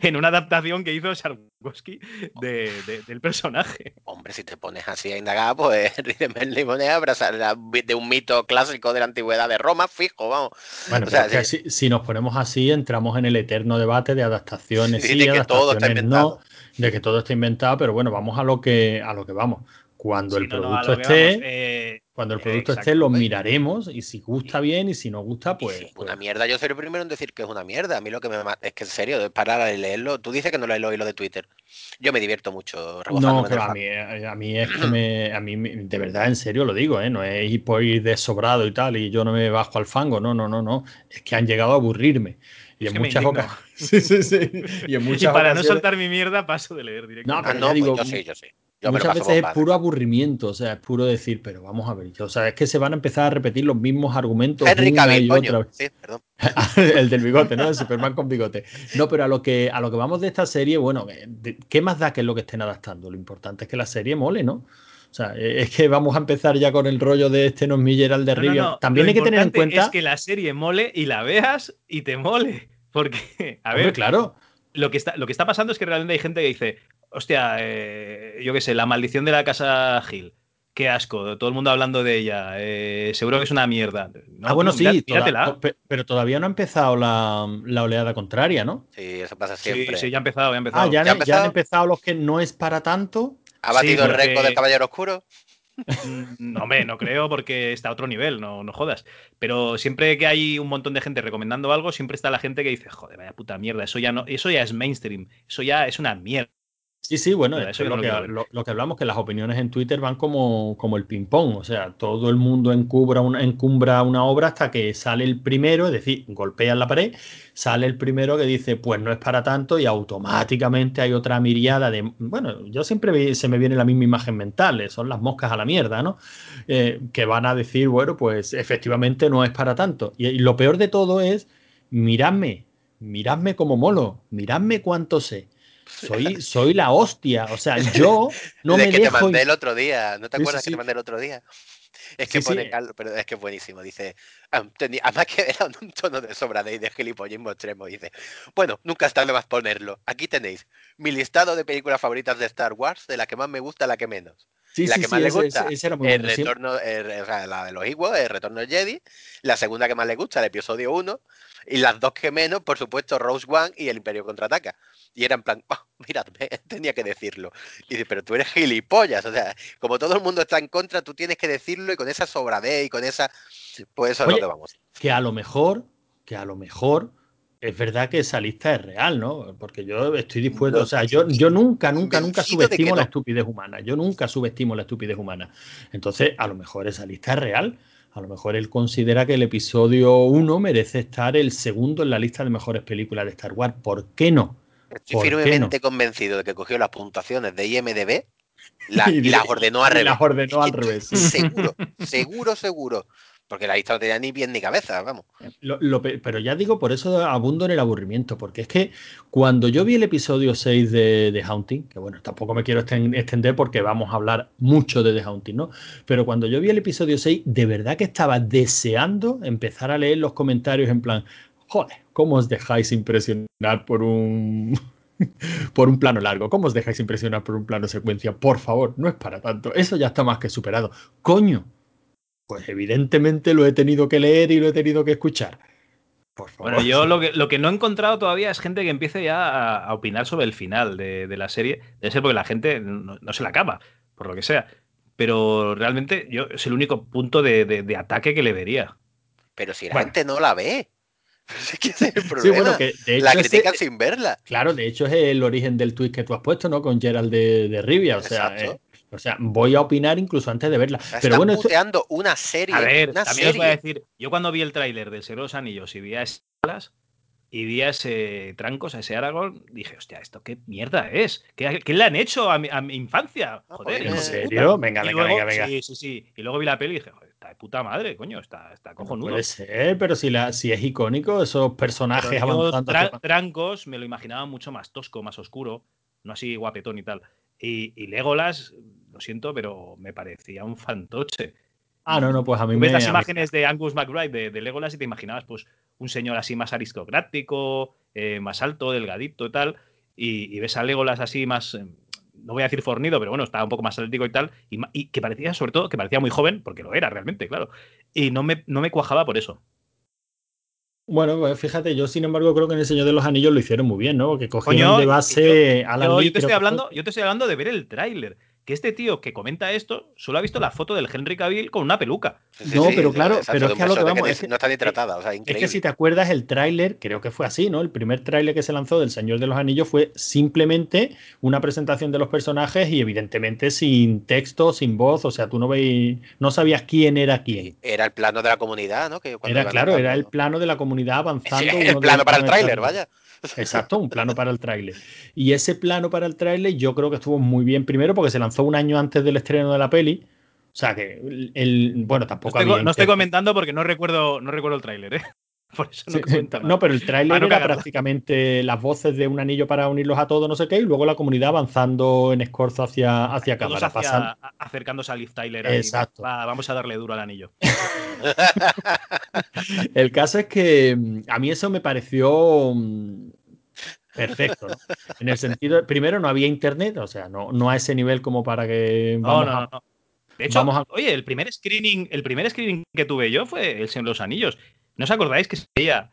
en una adaptación que hizo Sarkowski del personaje. Hombre, si te pones así a indagar, pues Rick de Melniboné habrá de un mito clásico de la antigüedad de Roma, fijo, vamos. Bueno, si, nos ponemos así, entramos en el eterno debate de adaptaciones sí, de que todo está inventado. de que todo está inventado, pero bueno, vamos a lo que a lo que vamos. Cuando el producto esté, eh, cuando el producto esté, lo miraremos y si gusta bien y si no gusta, pues, Una pues mierda, yo soy el primero en decir que es una mierda. A mí lo que me es que en serio, de parar a leerlo. Tú dices que no lo leído lo de Twitter. Yo me divierto mucho. No, pero a mí, eh, a mí es que me, a mí de verdad, en serio lo digo, ¿eh? no es ir por ir de sobrado y tal y yo no me bajo al fango. No, no, no, no. Es que han llegado a aburrirme. Y en muchas ocasiones. sí, sí, sí. Y, en muchas y para no soltar mi mierda, paso de leer directamente. No, pero digo, pues yo sí, yo sí muchas veces es puro aburrimiento, o sea, es puro decir, pero vamos a ver, o sea, es que se van a empezar a repetir los mismos argumentos. Henry Cavill. Sí, perdón. el del bigote, ¿no? El Superman con bigote. No, pero a lo que a lo que vamos de esta serie, bueno, ¿qué más da que es lo que estén adaptando? Lo importante es que la serie mole, ¿no? O sea, e, es que vamos a empezar ya con el rollo de este no es mi Gerald de Rivia. También hay que tener en cuenta. Es que la serie mole y la veas y te mole. Porque, a ver, claro. Lo que, está, lo que está pasando es que realmente hay gente que dice, hostia, eh, yo qué sé, la maldición de la casa Gil qué asco, todo el mundo hablando de ella, eh, seguro que es una mierda. ah, bueno, sí, pero todavía no ha empezado la, oleada contraria, ¿no? Sí, eso pasa siempre. Sí, sí, ya ha empezado, ya ha empezado. Ah, ya, han, empezado? los que no es para tanto. ¿Ha batido el récord del Caballero Oscuro? Mm, no, hombre, no creo porque está a otro nivel, no, no jodas. Pero siempre que hay un montón de gente recomendando algo, siempre está la gente que dice, joder, vaya puta mierda, eso ya no, eso ya es mainstream, eso ya es una mierda. Sí, sí, bueno, eso es lo que, lo, que, hablamos, que las opiniones en Twitter van como, como el ping-pong, o sea, todo el mundo encubra una, encumbra una obra hasta que sale el primero, es decir, golpea en la pared, sale el primero que dice, pues no es para tanto y automáticamente hay otra miriada de, bueno, yo siempre se me viene la misma imagen mental, eh, son las moscas a la mierda, ¿no? Eh, que van a decir, bueno, pues efectivamente no es para tanto. Y, y lo peor de todo es, miradme, miradme como molo, miradme cuánto sé soy, soy la hostia. O sea, yo no de me que te mandé el otro día. ¿No te acuerdas que te mandé el otro día? Es que pone Carlos, pero es que es buenísimo. Dice, además que era un tono de sobra de, de gilipollismo extremo. Dice, bueno, nunca está de más ponerlo. Aquí tenéis mi listado de películas favoritas de Star Wars, de la que más me gusta la que menos. la que más le gusta, el retorno, o sea, la de los Ewoks, el retorno de Jedi. La segunda que más le gusta, el episodio 1. Y las dos que menos, por supuesto, Rose One y el Imperio contraataca. Y era en plan, oh, mira, tenía que decirlo. Y dice, pero tú eres gilipollas. O sea, como todo el mundo está en contra, tú tienes que decirlo y con esa sobradez y con esa. Pues eso es lo que vamos. Que a lo mejor, que a lo mejor. Es verdad que esa lista es real, ¿no? Porque yo estoy dispuesto, o sea, yo, yo nunca, nunca, nunca subestimo la estupidez humana. Yo nunca subestimo la estupidez humana. Entonces, a lo mejor esa lista es real. A lo mejor él considera que el episodio 1 merece estar el segundo en la lista de mejores películas de Star Wars. ¿Por qué no? Estoy firmemente convencido de que cogió las puntuaciones de IMDB y, las ordenó al revés. Las ordenó al revés. Seguro, seguro, seguro. Porque la lista no tenía ni bien ni cabeza, vamos. pero ya digo, por eso abundo en el aburrimiento, porque es que cuando yo vi el episodio 6 de The Haunting, que bueno, tampoco me quiero extender porque vamos a hablar mucho de The Haunting, ¿no? Pero cuando yo vi el episodio 6, de verdad que estaba deseando empezar a leer los comentarios en plan, joder, ¿cómo os dejáis impresionar por un por un plano largo. ¿Cómo os dejáis impresionar por un plano secuencia? Por favor, no es para tanto. Eso ya está más que superado. Coño, pues evidentemente lo he tenido que leer y lo he tenido que escuchar. Por favor. Bueno, yo lo que, lo que no he encontrado todavía es gente que empiece ya a, opinar sobre el final de, la serie. Debe ser porque la gente no, se la acaba, por lo que sea. Pero realmente yo es el único punto de, ataque que le vería. Pero si la gente no la ve. Es el problema. la critican sin verla. Claro, de hecho es el origen del tweet que tú has puesto, ¿no? Con Gerald de, Rivia. O sea, eh, o sea, voy a opinar incluso antes de verla. Pero bueno, esto... una serie. A ver, también serie. os voy a decir, yo cuando vi el tráiler del Señor de los Anillos y vi a esas y vi a ese Trancos, a ese Aragorn, dije, hostia, ¿esto qué mierda es? ¿Qué, le han hecho a mi, infancia? Ah, Joder. ¿En serio? Venga, venga, venga, venga. Sí, sí, sí. Y luego vi la peli y dije, joder, está de puta madre, coño, está, está cojonudo. puede ser, pero si, la, si es icónico, esos personajes avanzando. Trancos me lo imaginaba mucho más tosco, más oscuro, no así guapetón y tal. Y, y Legolas, lo siento, pero me parecía un fantoche. Ah, no, no, pues a mí me. Ves las imágenes de Angus McBride de, Legolas y te imaginabas, pues, un señor así más aristocrático, eh, más alto, delgadito y tal. Y, ves a Legolas así más. No voy a decir fornido, pero bueno, estaba un poco más atlético y tal. Y, que parecía, sobre todo, que parecía muy joven, porque lo era realmente, claro. Y no me, no me cuajaba por eso. Bueno, pues fíjate, yo sin embargo creo que en el Señor de los Anillos lo hicieron muy bien, ¿no? Que cogieron de base a la yo, yo, te estoy hablando, yo te estoy hablando de ver el tráiler que este tío que comenta esto solo ha visto la foto del Henry Cavill con una peluca. no, pero claro, pero es que a lo que vamos. no está ni tratada, o sea, Es que si te acuerdas, el tráiler, creo que fue así, ¿no? El primer tráiler que se lanzó del Señor de los Anillos fue simplemente una presentación de los personajes y evidentemente sin texto, sin voz, o sea, tú no veis, no sabías quién era quién. Era el plano de la comunidad, ¿no? era claro, era el plano de la comunidad avanzando. el plano para el tráiler, vaya. Exacto, un plano para el tráiler. Y ese plano para el tráiler yo creo que estuvo muy bien primero porque se lanzó un año antes del estreno de la peli. O sea que el, bueno, tampoco no estoy, no estoy comentando porque no recuerdo, no recuerdo el tráiler, ¿eh? Por eso no Sí, cuenta no, pero el tráiler no era cagarla. prácticamente las voces de un anillo para unirlos a todos, no sé qué, y luego la comunidad avanzando en escorzo hacia, hacia Todos cámara, hacia- pasando. a- acercándose a Liv Tyler. Exacto. "Va, vamos a darle duro al anillo. El caso es que mm, a mí eso me pareció mm, perfecto, ¿no? En el sentido, primero no había internet, o sea, no, no a ese nivel como para que No, vamos no, a- no. De hecho, a- oye, el primer screening, el primer screening que tuve yo fue El Señor de los Anillos. ¿No os acordáis que se veía,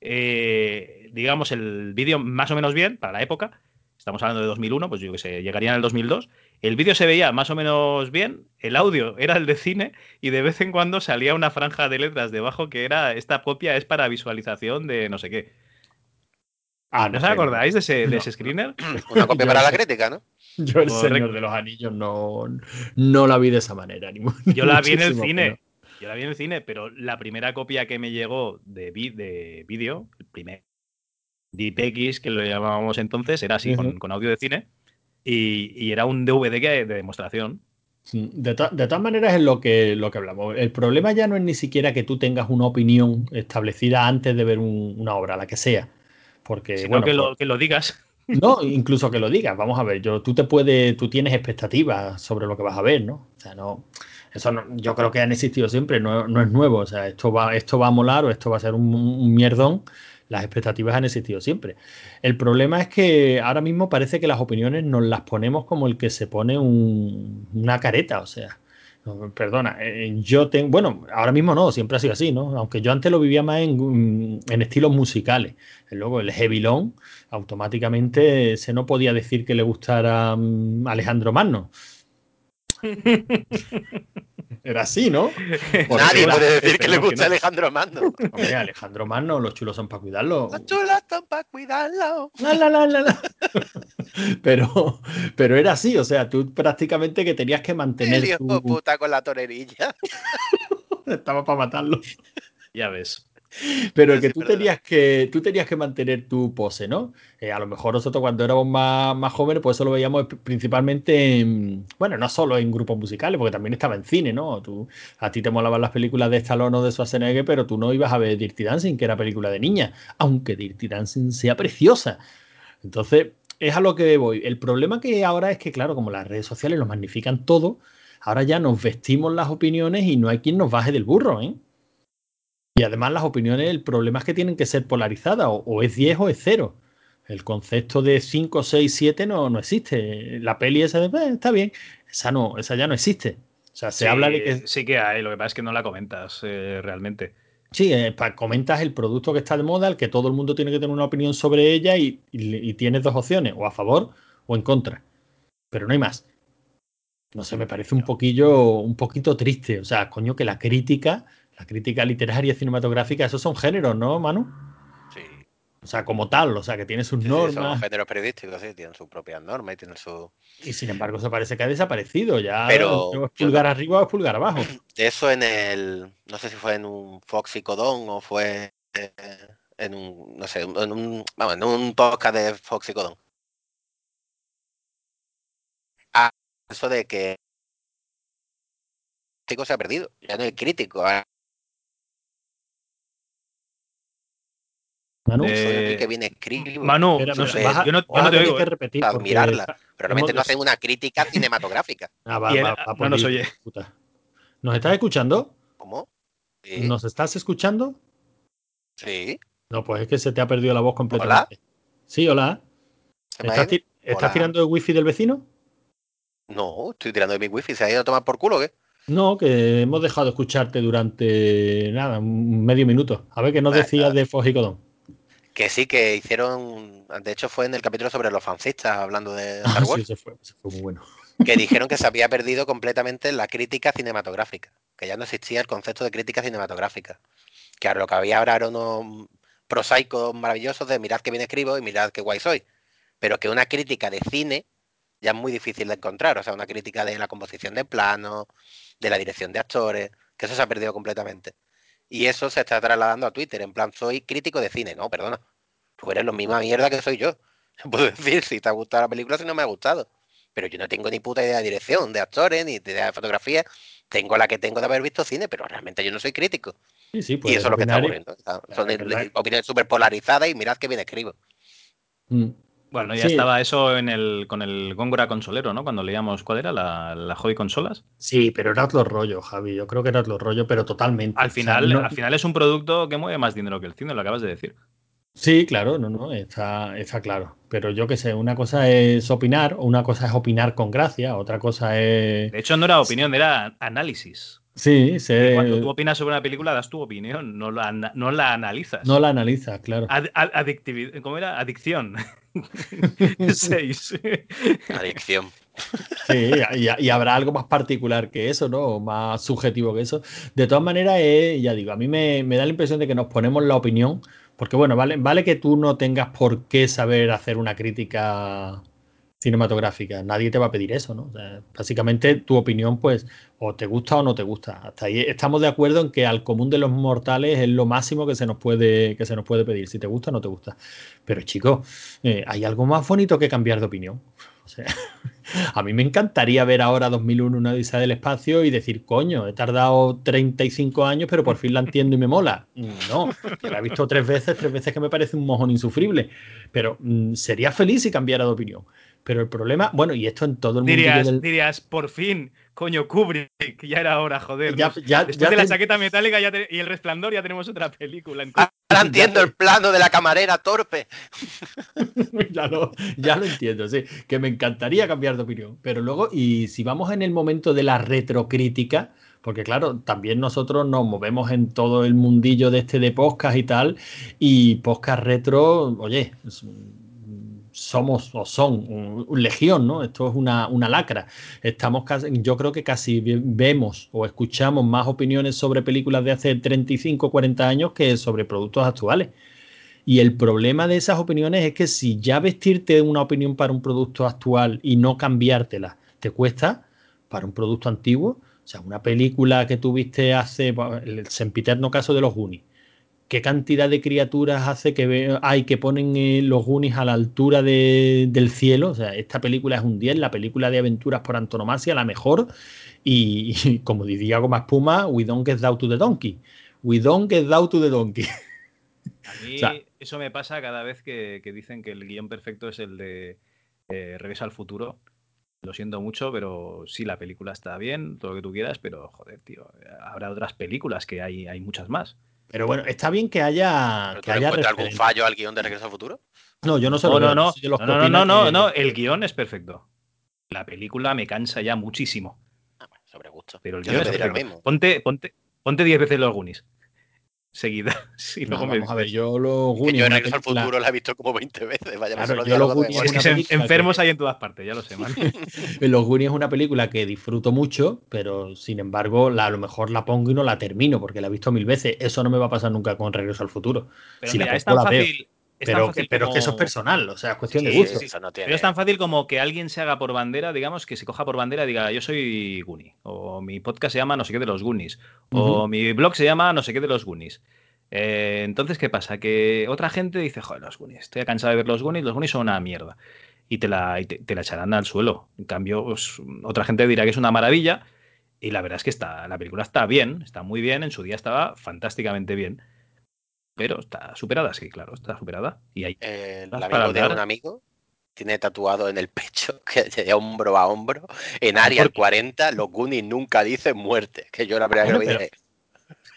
eh, digamos, el vídeo más o menos bien para la época? Estamos hablando de 2001, pues yo que sé, llegaría en el 2002. El vídeo se veía más o menos bien, el audio era el de cine y de vez en cuando salía una franja de letras debajo que era esta copia es para visualización de no sé qué. Ah, ¿No os sé, acordáis de ese, de ese screener? Una copia para la crítica, ¿no? Yo el Correcto. Señor de los Anillos no, no la vi de esa manera. Ni, Yo la vi en el cine. Yo la vi en el cine, pero la primera copia que me llegó de, de vídeo, el primer DPX, que lo llamábamos entonces, era así, con, Ujú. con audio de cine. Y, y era un DVD de demostración. De, to- de todas maneras es lo que, lo que hablamos. El problema ya no es ni siquiera que tú tengas una opinión establecida antes de ver un- una obra, la que sea. Porque, sino bueno, que, pues- lo, que lo digas. No, incluso que lo digas. Vamos a ver, yo, tú te puedes, tú tienes expectativas sobre lo que vas a ver, ¿no? O sea, no, eso no, yo creo que han existido siempre, no, no es nuevo. O sea, esto va, esto va a molar o esto va a ser un, mierdón. Las expectativas han existido siempre. El problema es que ahora mismo parece que las opiniones nos las ponemos como el que se pone un- una careta, o sea. Perdona, eh, yo tengo, bueno, ahora mismo no, siempre ha sido así, ¿no? Aunque yo antes lo vivía más en, en estilos musicales. Luego el heavy long, automáticamente se no podía decir que le gustara mm, Alejandro Magno. Era así, ¿no? Porque Nadie puede decir que le que gusta no. Alejandro Mando. Hombre, Alejandro Magno, los chulos son para cuidarlo. Los chulos están para cuidarlo. La, la, la, la, la. Pero, pero era así, o sea, tú prácticamente que tenías que El mantener hijo tu... puta con la torerilla. Estaba para matarlo. Ya ves. Pero que tú tenías que tú tenías que mantener tu pose, ¿no? Eh, a lo mejor nosotros cuando éramos más, más jóvenes, pues eso lo veíamos principalmente en, bueno, no solo en grupos musicales, porque también estaba en cine, ¿no? Tú, a ti te molaban las películas de Stallone o de Schwarzenegger, pero tú no ibas a ver Dirty Dancing, que era película de niña, aunque Dirty Dancing sea preciosa. Entonces, es a lo que voy. El problema que ahora es que, claro, como las redes sociales lo magnifican todo, ahora ya nos vestimos las opiniones y no hay quien nos baje del burro, ¿eh? Y además las opiniones, el problema es que tienen que ser polarizadas, o, o es 10 o es 0. El concepto de 5, 6, 7 no, no existe. La peli esa de, "Eh, está bien, esa no, esa ya no existe. O sea, se Sí, habla de que Sí que hay, lo que pasa es que no la comentas eh, realmente. sí, eh, pa- comentas el producto que está de moda, el que todo el mundo tiene que tener una opinión sobre ella y, y- y tienes dos opciones, o a favor o en contra. Pero no hay más. No sé, me parece un poquillo, un poquito triste. O sea, coño, que la crítica, la crítica literaria y cinematográfica, esos son géneros, ¿no, Manu? Sí, O sea, como tal, o sea, que tiene sus sí, sí, son normas géneros periodísticos, sí, tienen sus propias normas y tienen su... y sin embargo eso parece que ha desaparecido. Ya Pero es pulgar arriba o es pulgar abajo. Eso en el... No sé si fue en un Fox y Codón o fue eh, en un... No sé, en un... Vamos, en un podcast de Fox y Codón. Ah, eso de que... El crítico se ha perdido. Ya no hay crítico. ahora Manu, Eh, que viene. Manu, espera, no sé, vas yo no, yo no te oigo. que ¿eh? repetir para porque admirarla. Pero realmente no hacen una crítica cinematográfica. Ah, va- va- va no nos oye. puta. ¿Nos estás escuchando? ¿Cómo? Sí, ¿Nos estás escuchando? sí. No, pues es que se te ha perdido la voz completamente. Sí, hola. ¿Se me ha ¿Estás, Hola. tirando el wifi del vecino? No, estoy tirando de mi wifi. ¿Se ha ido a tomar por culo o qué? No, que hemos dejado de escucharte durante nada, un medio minuto. A ver qué nos decías de Fojicodón. Que sí, que hicieron. De hecho, fue en el capítulo sobre los fancistas, hablando de Star Ah, sí, Wars, ese fue, ese fue muy bueno. que dijeron que se había perdido completamente la crítica cinematográfica. Que ya no existía el concepto de crítica cinematográfica. Que ahora lo que había ahora eran unos prosaicos maravillosos de mirad que bien escribo y mirad qué guay soy. Pero que una crítica de cine ya es muy difícil de encontrar. O sea, una crítica de la composición de planos, de la dirección de actores, que eso se ha perdido completamente. Y eso se está trasladando a Twitter, en plan, soy crítico de cine. No, perdona. Tú eres la misma mierda que soy yo. Puedo decir si te ha gustado la película, si no me ha gustado. Pero yo no tengo ni puta idea de dirección, de actores, ni de idea de fotografía. Tengo la que tengo de haber visto cine, pero realmente yo no soy crítico. Sí, sí, y puedes eso es lo que está y- ocurriendo. Son opiniones súper polarizadas y mirad que bien escribo. Mm. Bueno, ya Sí. estaba eso en el, con el Góngora Consolero, ¿no? Cuando leíamos, ¿cuál era? La, la Hobby Consolas. Sí, pero era otro rollo, Javi. Yo creo que era otro rollo, pero totalmente. Al O sea, final, no- al final es un producto que mueve más dinero que el cine, lo acabas de decir. Sí, claro, no, no, está, está claro. Pero yo qué sé, una cosa es opinar, una cosa es opinar con gracia, otra cosa es. De hecho, no era opinión, era análisis. Sí, se- Cuando tú opinas sobre una película, das tu opinión, no la, no la analizas. no la analizas, claro. Ad- ¿Cómo era? Adicción. Seis. Adicción. Sí, y, y habrá algo más particular que eso, ¿no? O más subjetivo que eso. De todas maneras, eh, ya digo, a mí me, me da la impresión de que nos ponemos la opinión, porque bueno, vale, vale que tú no tengas por qué saber hacer una crítica cinematográfica, nadie te va a pedir eso, ¿no? O sea, básicamente tu opinión, pues, o te gusta o no te gusta. Hasta ahí estamos de acuerdo en que al común de los mortales es lo máximo que se nos puede, que se nos puede pedir, si te gusta o no te gusta. Pero chicos, eh, hay algo más bonito que cambiar de opinión. O sea, a mí me encantaría ver ahora 2001 una odisea del espacio y decir, coño, he tardado 35 años, pero por fin la entiendo y me mola. No, que la he visto tres veces, tres veces que me parece un mojón insufrible. Pero mm, sería feliz si cambiara de opinión. Pero el problema, bueno, y esto en todo el mundo Dirías, del... dirías, por fin, coño, Kubrick, ya era hora, joder. Ya- ya- Después ya de la chaqueta metálica ya te- y el resplandor ya tenemos otra película. en Ah, Ahora entiendo el plano de la camarera torpe. ya, lo, ya lo entiendo, sí. Que me encantaría cambiar de opinión. Pero luego, y si vamos en el momento de la retrocrítica, porque claro, también nosotros nos movemos en todo el mundillo de este de podcast y tal, y podcast retro, oye, es un- somos o son un, legión, ¿no? Esto es una, una lacra. Estamos casi, yo creo que casi ve- vemos o escuchamos más opiniones sobre películas de hace 35 o 40 años que sobre productos actuales. Y el problema de esas opiniones es que si ya vestirte una opinión para un producto actual y no cambiártela te cuesta, para un producto antiguo, o sea, una película que tuviste hace, el sempiterno caso de los Goonies, ¿qué cantidad de criaturas hace que hay que ponen eh, los Goonies a la altura de- del cielo? O sea, esta película es un 10, la película de aventuras por antonomasia, la mejor. Y, y como diría Goma Espuma, we don't get down to the donkey. We don't get down to the donkey. A mí O sea- eso me pasa cada vez que, que dicen que el guion perfecto es el de eh, Regresa al futuro. Lo siento mucho, pero sí, la película está bien, todo lo que tú quieras, pero joder, tío, habrá otras películas que hay, hay muchas más. Pero bueno, está bien que haya. ¿Pero Que ¿Tú le haya encuentras algún fallo al guion de Regreso al Futuro? No, yo no sé. No, lo no, que- no, soy de los no, no, no, opinan no, que- no, el guion es perfecto. La película me cansa ya muchísimo, Ah, bueno, sobre gusto. pero el Yo guion es perfecto. mismo. Ponte, ponte, ponte 10 veces los Goonies. Seguida. Sí, No, luego me vamos a ver, yo los Que Goonies. yo una Regreso al Futuro la he visto como 20 veces. Vaya, Claro, me yo los Goonies. Es que enfermos hay en todas partes, ya lo sé, man. Los Goonies es una película que disfruto mucho, pero sin embargo, la- a lo mejor la pongo y no la termino porque la he visto mil veces. Eso no me va a pasar nunca con Regreso al Futuro. Pero Si la mira, es pongo, tan la veo. Fácil. es tan Pero, fácil pero es que eso es como- personal, o sea, es cuestión de gusto. sí, no tiene. Pero es tan fácil como que alguien se haga por bandera, digamos, que se coja por bandera y diga, yo soy Goonie, o mi podcast se llama no sé qué de los Goonies, o mi blog se llama no sé qué de los Goonies. Eh, entonces, ¿qué pasa? Que otra gente dice, joder, los Goonies, estoy cansado de ver los Goonies, los Goonies son una mierda. Y te la, y te, te la echarán al suelo. En cambio, pues, otra gente dirá que es una maravilla. Y la verdad es que está, la película está bien, está muy bien, en su día estaba fantásticamente bien. Pero está superada, sí, claro, está superada. Y hay Eh, el amigo de un amigo tiene tatuado en el pecho, que de hombro a hombro, en Ah, área ¿por qué? 40, los Goonies nunca dicen muerte. Que yo la primera que lo dije,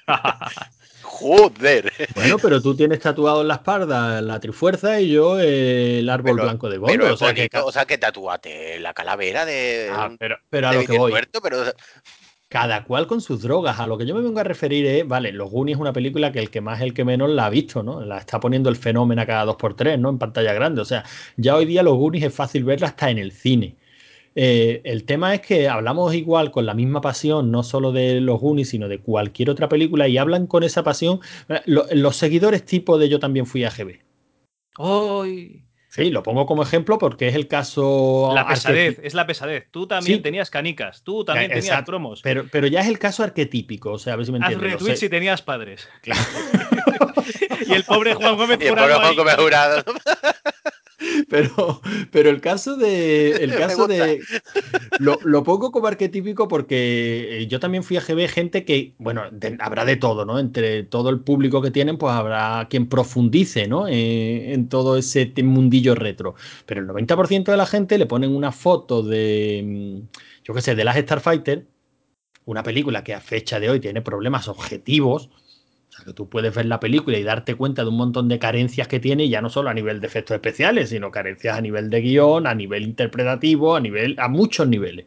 joder. Bueno, pero tú tienes tatuado en la espalda la trifuerza y yo eh, el árbol Pero- blanco de es O sea, que, bonito, o sea, que tatuate la calavera de, Ah, pero, pero a de lo que voy. muerto, pero Cada cual con sus drogas. A lo que yo me vengo a referir es, vale, Los Goonies es una película que el que más, el que menos la ha visto, ¿no? La está poniendo el fenómeno a cada dos por tres, ¿no? En pantalla grande. O sea, ya hoy día Los Goonies es fácil verla hasta en el cine. Eh, el tema es que hablamos igual con la misma pasión, no solo de los Goonies, sino de cualquier otra película, y hablan con esa pasión eh, lo- los seguidores tipo de Yo también fui a GB. ¡Ay! Sí, lo pongo como ejemplo porque es el caso. La pesadez, es la pesadez. Tú también Sí. tenías canicas, tú también Eh, tenías cromos. Pero, pero ya es el caso arquetípico, o sea, a ver si me Haz entiendes. Los retweets se- si tenías padres. Claro. y el pobre Juan Gómez y el pobre me ha jurado. Pero, pero el caso de. El caso de. Lo, lo pongo como arquetípico porque eh, yo también fui a GB, gente que, bueno, de- habrá de todo, ¿no? Entre todo el público que tienen, pues habrá quien profundice, ¿no? Eh, en todo ese mundillo retro. Pero el 90% de la gente le ponen una foto de. mm, Yo qué sé, de las Starfighter, una película que a fecha de hoy tiene problemas objetivos. Que tú puedes ver la película y darte cuenta de un montón de carencias que tiene, ya no solo a nivel de efectos especiales, sino carencias a nivel de guion, a nivel interpretativo, a nivel, a muchos niveles.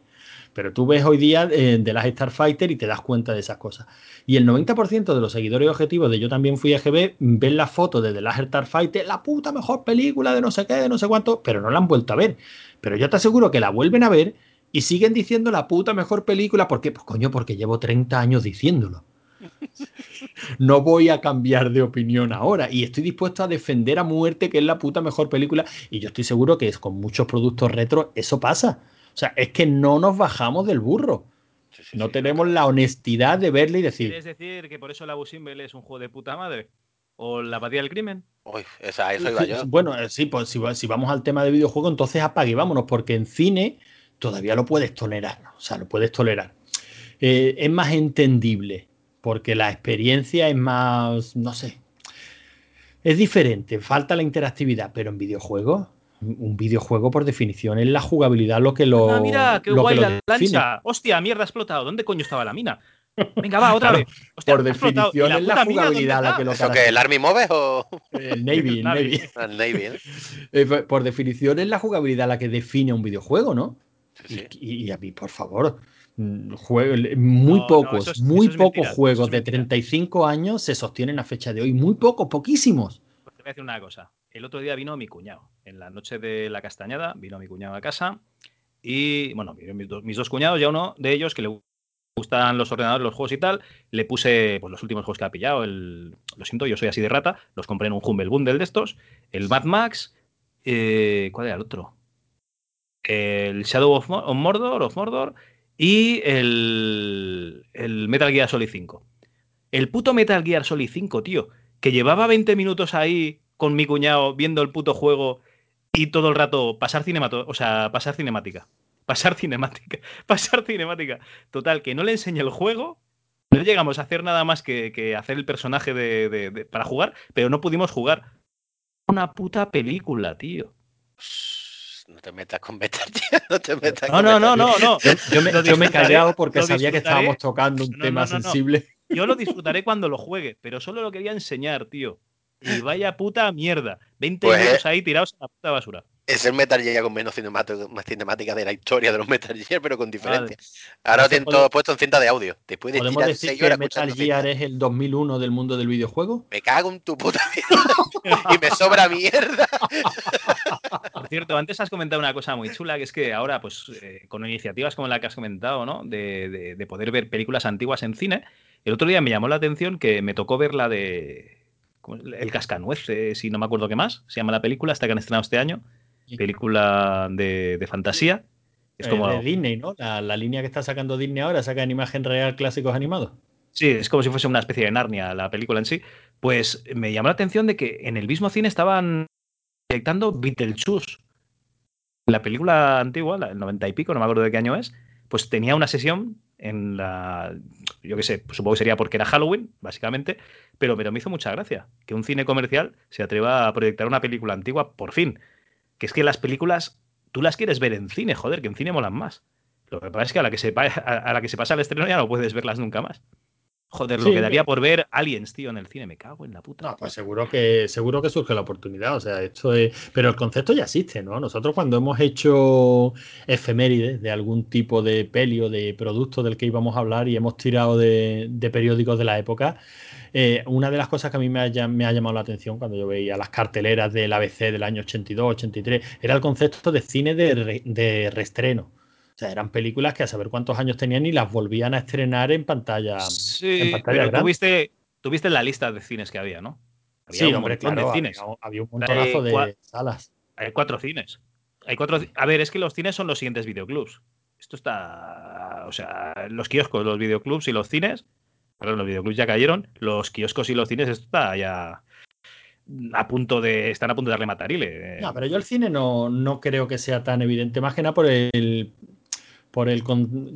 Pero tú ves hoy día eh, de las Starfighter y te das cuenta de esas cosas. Y el 90% de los seguidores objetivos de Yo también fui a GB ven la foto de The Last Starfighter, la puta mejor película de no sé qué, de no sé cuánto, pero no la han vuelto a ver. Pero yo te aseguro que la vuelven a ver y siguen diciendo la puta mejor película. ¿Por qué? Pues coño, porque llevo 30 años diciéndolo no voy a cambiar de opinión ahora y estoy dispuesto a defender a muerte que es la puta mejor película y yo estoy seguro que es con muchos productos retro eso pasa. O sea, es que no nos bajamos del burro. Sí, sí, No sí, tenemos la honestidad de verle y decir, ¿Quieres decir que por eso la Busimbel es un juego de puta madre? ¿O la abadía del crimen? Uy, esa, a eso iba Sí, yo. Bueno, eh, sí, pues si, va- si vamos al tema de videojuego, entonces apague y vámonos, porque en cine todavía lo puedes tolerar. O sea, lo puedes tolerar. Eh, es más entendible, porque la experiencia es más, no sé, es diferente, falta la interactividad, pero en videojuegos, un videojuego por definición es la jugabilidad lo que lo. ah, mira, qué lo que guay lo la define. lancha. Hostia, mierda, ha explotado. ¿Dónde coño estaba la mina? Venga, va, otra Claro, vez. Hostia, por ha explotado. ¿Y definición es la jugabilidad la que lo ¿Eso que el Army Moves o El Navy, el Navy. Navy. el Navy? ¿no? Eh, por- por definición es la jugabilidad la que define un videojuego, ¿no? Sí, sí. Y, y a mí, por favor, mm, jue- muy No, no, pocos, eso muy eso pocos mentira, juegos es de mentira. 35 años se sostienen a fecha de hoy. Muy pocos, poquísimos. Pues te voy a decir una cosa. El otro día vino mi cuñado. En la noche de la castañada vino mi cuñado a casa. Y bueno, mis, dos- mis dos cuñados, ya uno de ellos que le gustan los ordenadores, los juegos y tal. Le puse pues, los últimos juegos que ha pillado. El, lo siento, yo soy así de rata. Los compré en un Humble Bundle de estos. El Mad Max. eh, ¿Cuál era el otro? El Shadow of Mordor, of Mordor. Y el, el Metal Gear Solid 5. El puto Metal Gear Solid 5, tío, que llevaba 20 minutos ahí con mi cuñado viendo el puto juego y todo el rato pasar cinemato, o sea, pasar cinemática. Pasar cinemática, pasar cinemática. Total, que no le enseñé el juego, no llegamos a hacer nada más que, que hacer el personaje de- para jugar, pero no pudimos jugar. Una puta película, tío. No te metas con Metal Gear, no te metas No, con no, no, no, no. Yo me, yo me he disfrutaré, callado porque sabía que estábamos tocando un No, tema no, no, no. sensible. Yo lo disfrutaré cuando lo juegue, pero solo lo quería enseñar, tío. Y vaya puta mierda. 20 Pues, minutos ahí tirados en la puta basura. Es el Metal Gear con menos cinemática, más cinemática de la historia de los Metal Gear, pero con diferencia. Ahora lo tienen ¿puedo- todo puesto en cinta de audio. Te puedes ¿Podemos tirar decir 6 que Metal Gear cinta. es el 2001 del mundo del videojuego? Me cago en tu puta vida. y me sobra mierda. Por cierto, antes has comentado una cosa muy chula, que es que ahora, pues, eh, con iniciativas como la que has comentado, ¿no? De, de- de poder ver películas antiguas en cine. El otro día me llamó la atención que me tocó ver la de. El Cascanueces y no me acuerdo qué más. Se llama la película, hasta que han estrenado este año. Película de, de fantasía. Es Eh, como. de Disney, ¿no? La, la línea que está sacando Disney ahora saca en imagen real clásicos animados. Sí, es como si fuese una especie de Narnia la película en sí. Pues me llamó la atención de que en el mismo cine estaban proyectando Beetlejuice. La película antigua, la del 90 y pico, no me acuerdo de qué año es, pues tenía una sesión en la. Yo qué sé, pues supongo que sería porque era Halloween, básicamente, pero, pero me hizo mucha gracia que un cine comercial se atreva a proyectar una película antigua, por fin. Que es que las películas, tú las quieres ver en cine, joder, que en cine molan más. Lo que pasa es que a la que se, pa- a la que se pasa el estreno ya no puedes verlas nunca más. Joder, lo Sí, que daría por ver Aliens, tío, en el cine. Me cago en la puta. No, pues seguro que, seguro que surge la oportunidad. O sea, esto es. Pero el concepto ya existe, ¿no? Nosotros cuando hemos hecho efemérides de algún tipo de peli o de producto del que íbamos a hablar y hemos tirado de, de periódicos de la época, eh, una de las cosas que a mí me ha, llam- me ha llamado la atención cuando yo veía las carteleras del ABC del año 82, 83, era el concepto de cine de, re- de reestreno. O sea, eran películas que a saber cuántos años tenían y las volvían a estrenar en pantalla. en sí, pantalla pero grande. tuviste, tuviste la lista de cines que había, ¿no? Había Sí, un hombre, montón claro, de cines. Había, había un montonazo de cua- salas. Hay cuatro cines. Hay cuatro. A ver, es que los cines son los siguientes videoclubs. Esto está. O sea, los kioscos, los videoclubs y los cines. Perdón, los videoclubs ya cayeron. Los kioscos y los cines, está ya. a punto de. están a punto de darle matarile. No, pero yo el cine no, no creo que sea tan evidente, más que nada por el por el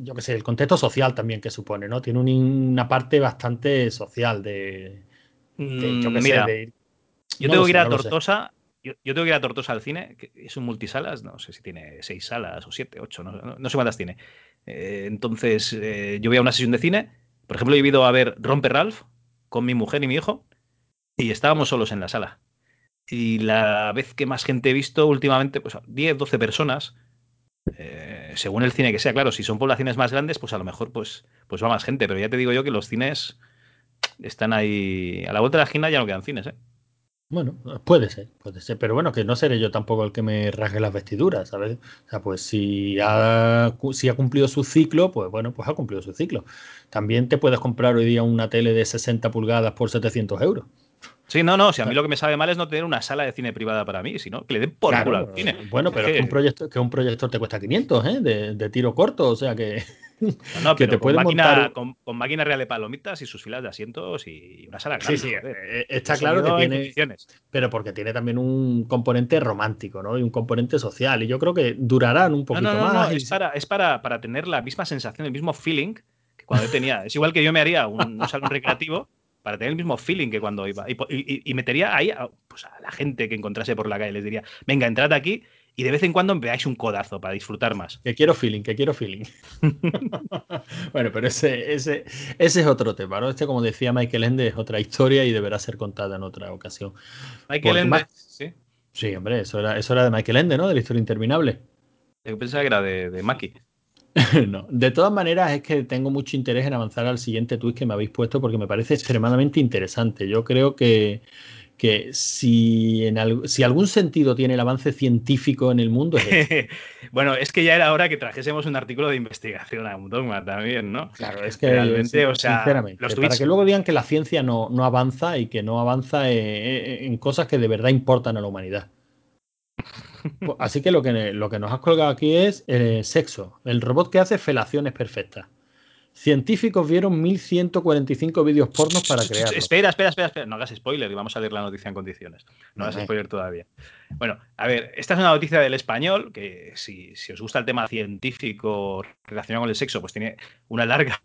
yo que sé, el contexto social también que supone, ¿no? Tiene una parte bastante social de, yo que Mira, sé, yo tengo que ir a Tortosa, yo, tengo que ir a Tortosa al cine, que es un multisalas, no sé si tiene seis salas o siete, ocho, no, sé cuántas tiene. Eh, entonces, eh, yo voy a una sesión de cine, por ejemplo, he ido a ver Romper Ralph con mi mujer y mi hijo, y estábamos solos en la sala. Y la vez que más gente he visto últimamente, pues 10, 12 personas, eh, según el cine que sea, claro, si son poblaciones más grandes, pues a lo mejor pues, pues va más gente, pero ya te digo yo que los cines están ahí a la vuelta de la esquina ya no quedan cines, ¿eh? Bueno, puede ser, puede ser, pero bueno, que no seré yo tampoco el que me rasgue las vestiduras, ¿sabes? O sea, pues si ha, si ha cumplido su ciclo, pues bueno, pues ha cumplido su ciclo. También te puedes comprar hoy día una tele de 60 pulgadas por 700 euros. Sí, no, no, si a mí lo que me sabe mal es no tener una sala de cine privada para mí, sino que le den por culo al cine. Bueno, pero es que un, proyector, que un proyector te cuesta 500, ¿eh? De, tiro corto, o sea que. No, que te con, máquina, con, máquina real de palomitas y sus filas de asientos y una sala grande. Sí, sí, eh, está claro que tiene. Pero porque tiene también un componente romántico, ¿no? Y un componente social. Y yo creo que durarán un poquito no, no, más. es, para, es para, para tener la misma sensación, el mismo feeling que cuando yo tenía. es igual que yo me haría un, un salón recreativo para tener el mismo feeling que cuando iba. Y, metería ahí a, pues a, la gente que encontrase por la calle, les diría, venga, entrad aquí y de vez en cuando veáis un codazo para disfrutar más. Que quiero feeling, que quiero feeling. bueno, pero ese, ese, ese es otro tema, ¿no? Este, como decía Michael Ende, es otra historia y deberá ser contada en otra ocasión. Michael Ende, sí. Sí, hombre, eso era, eso era de Michael Ende, ¿no? De la historia interminable. Yo pensaba que era de, de Maki. no. De todas maneras, es que tengo mucho interés en avanzar al siguiente tweet que me habéis puesto porque me parece extremadamente interesante. Yo creo que, que si, en si algún sentido tiene el avance científico en el mundo es este. bueno, es que ya era hora que trajésemos un artículo de investigación a un dogma también, ¿no? Claro, es que realmente, o sea, los para que luego digan que la ciencia no, no avanza y que no avanza en cosas que de verdad importan a la humanidad. Pues, así que lo, que lo que nos has colgado aquí es el sexo. El robot que hace felaciones perfectas. Científicos vieron 1145 vídeos pornos para crearlo. Espera, espera, espera, espera. No hagas spoiler y vamos a leer la noticia en condiciones. No hagas spoiler todavía. Bueno, a ver, esta es una noticia del español que si, si os gusta el tema científico relacionado con el sexo, pues tiene una larga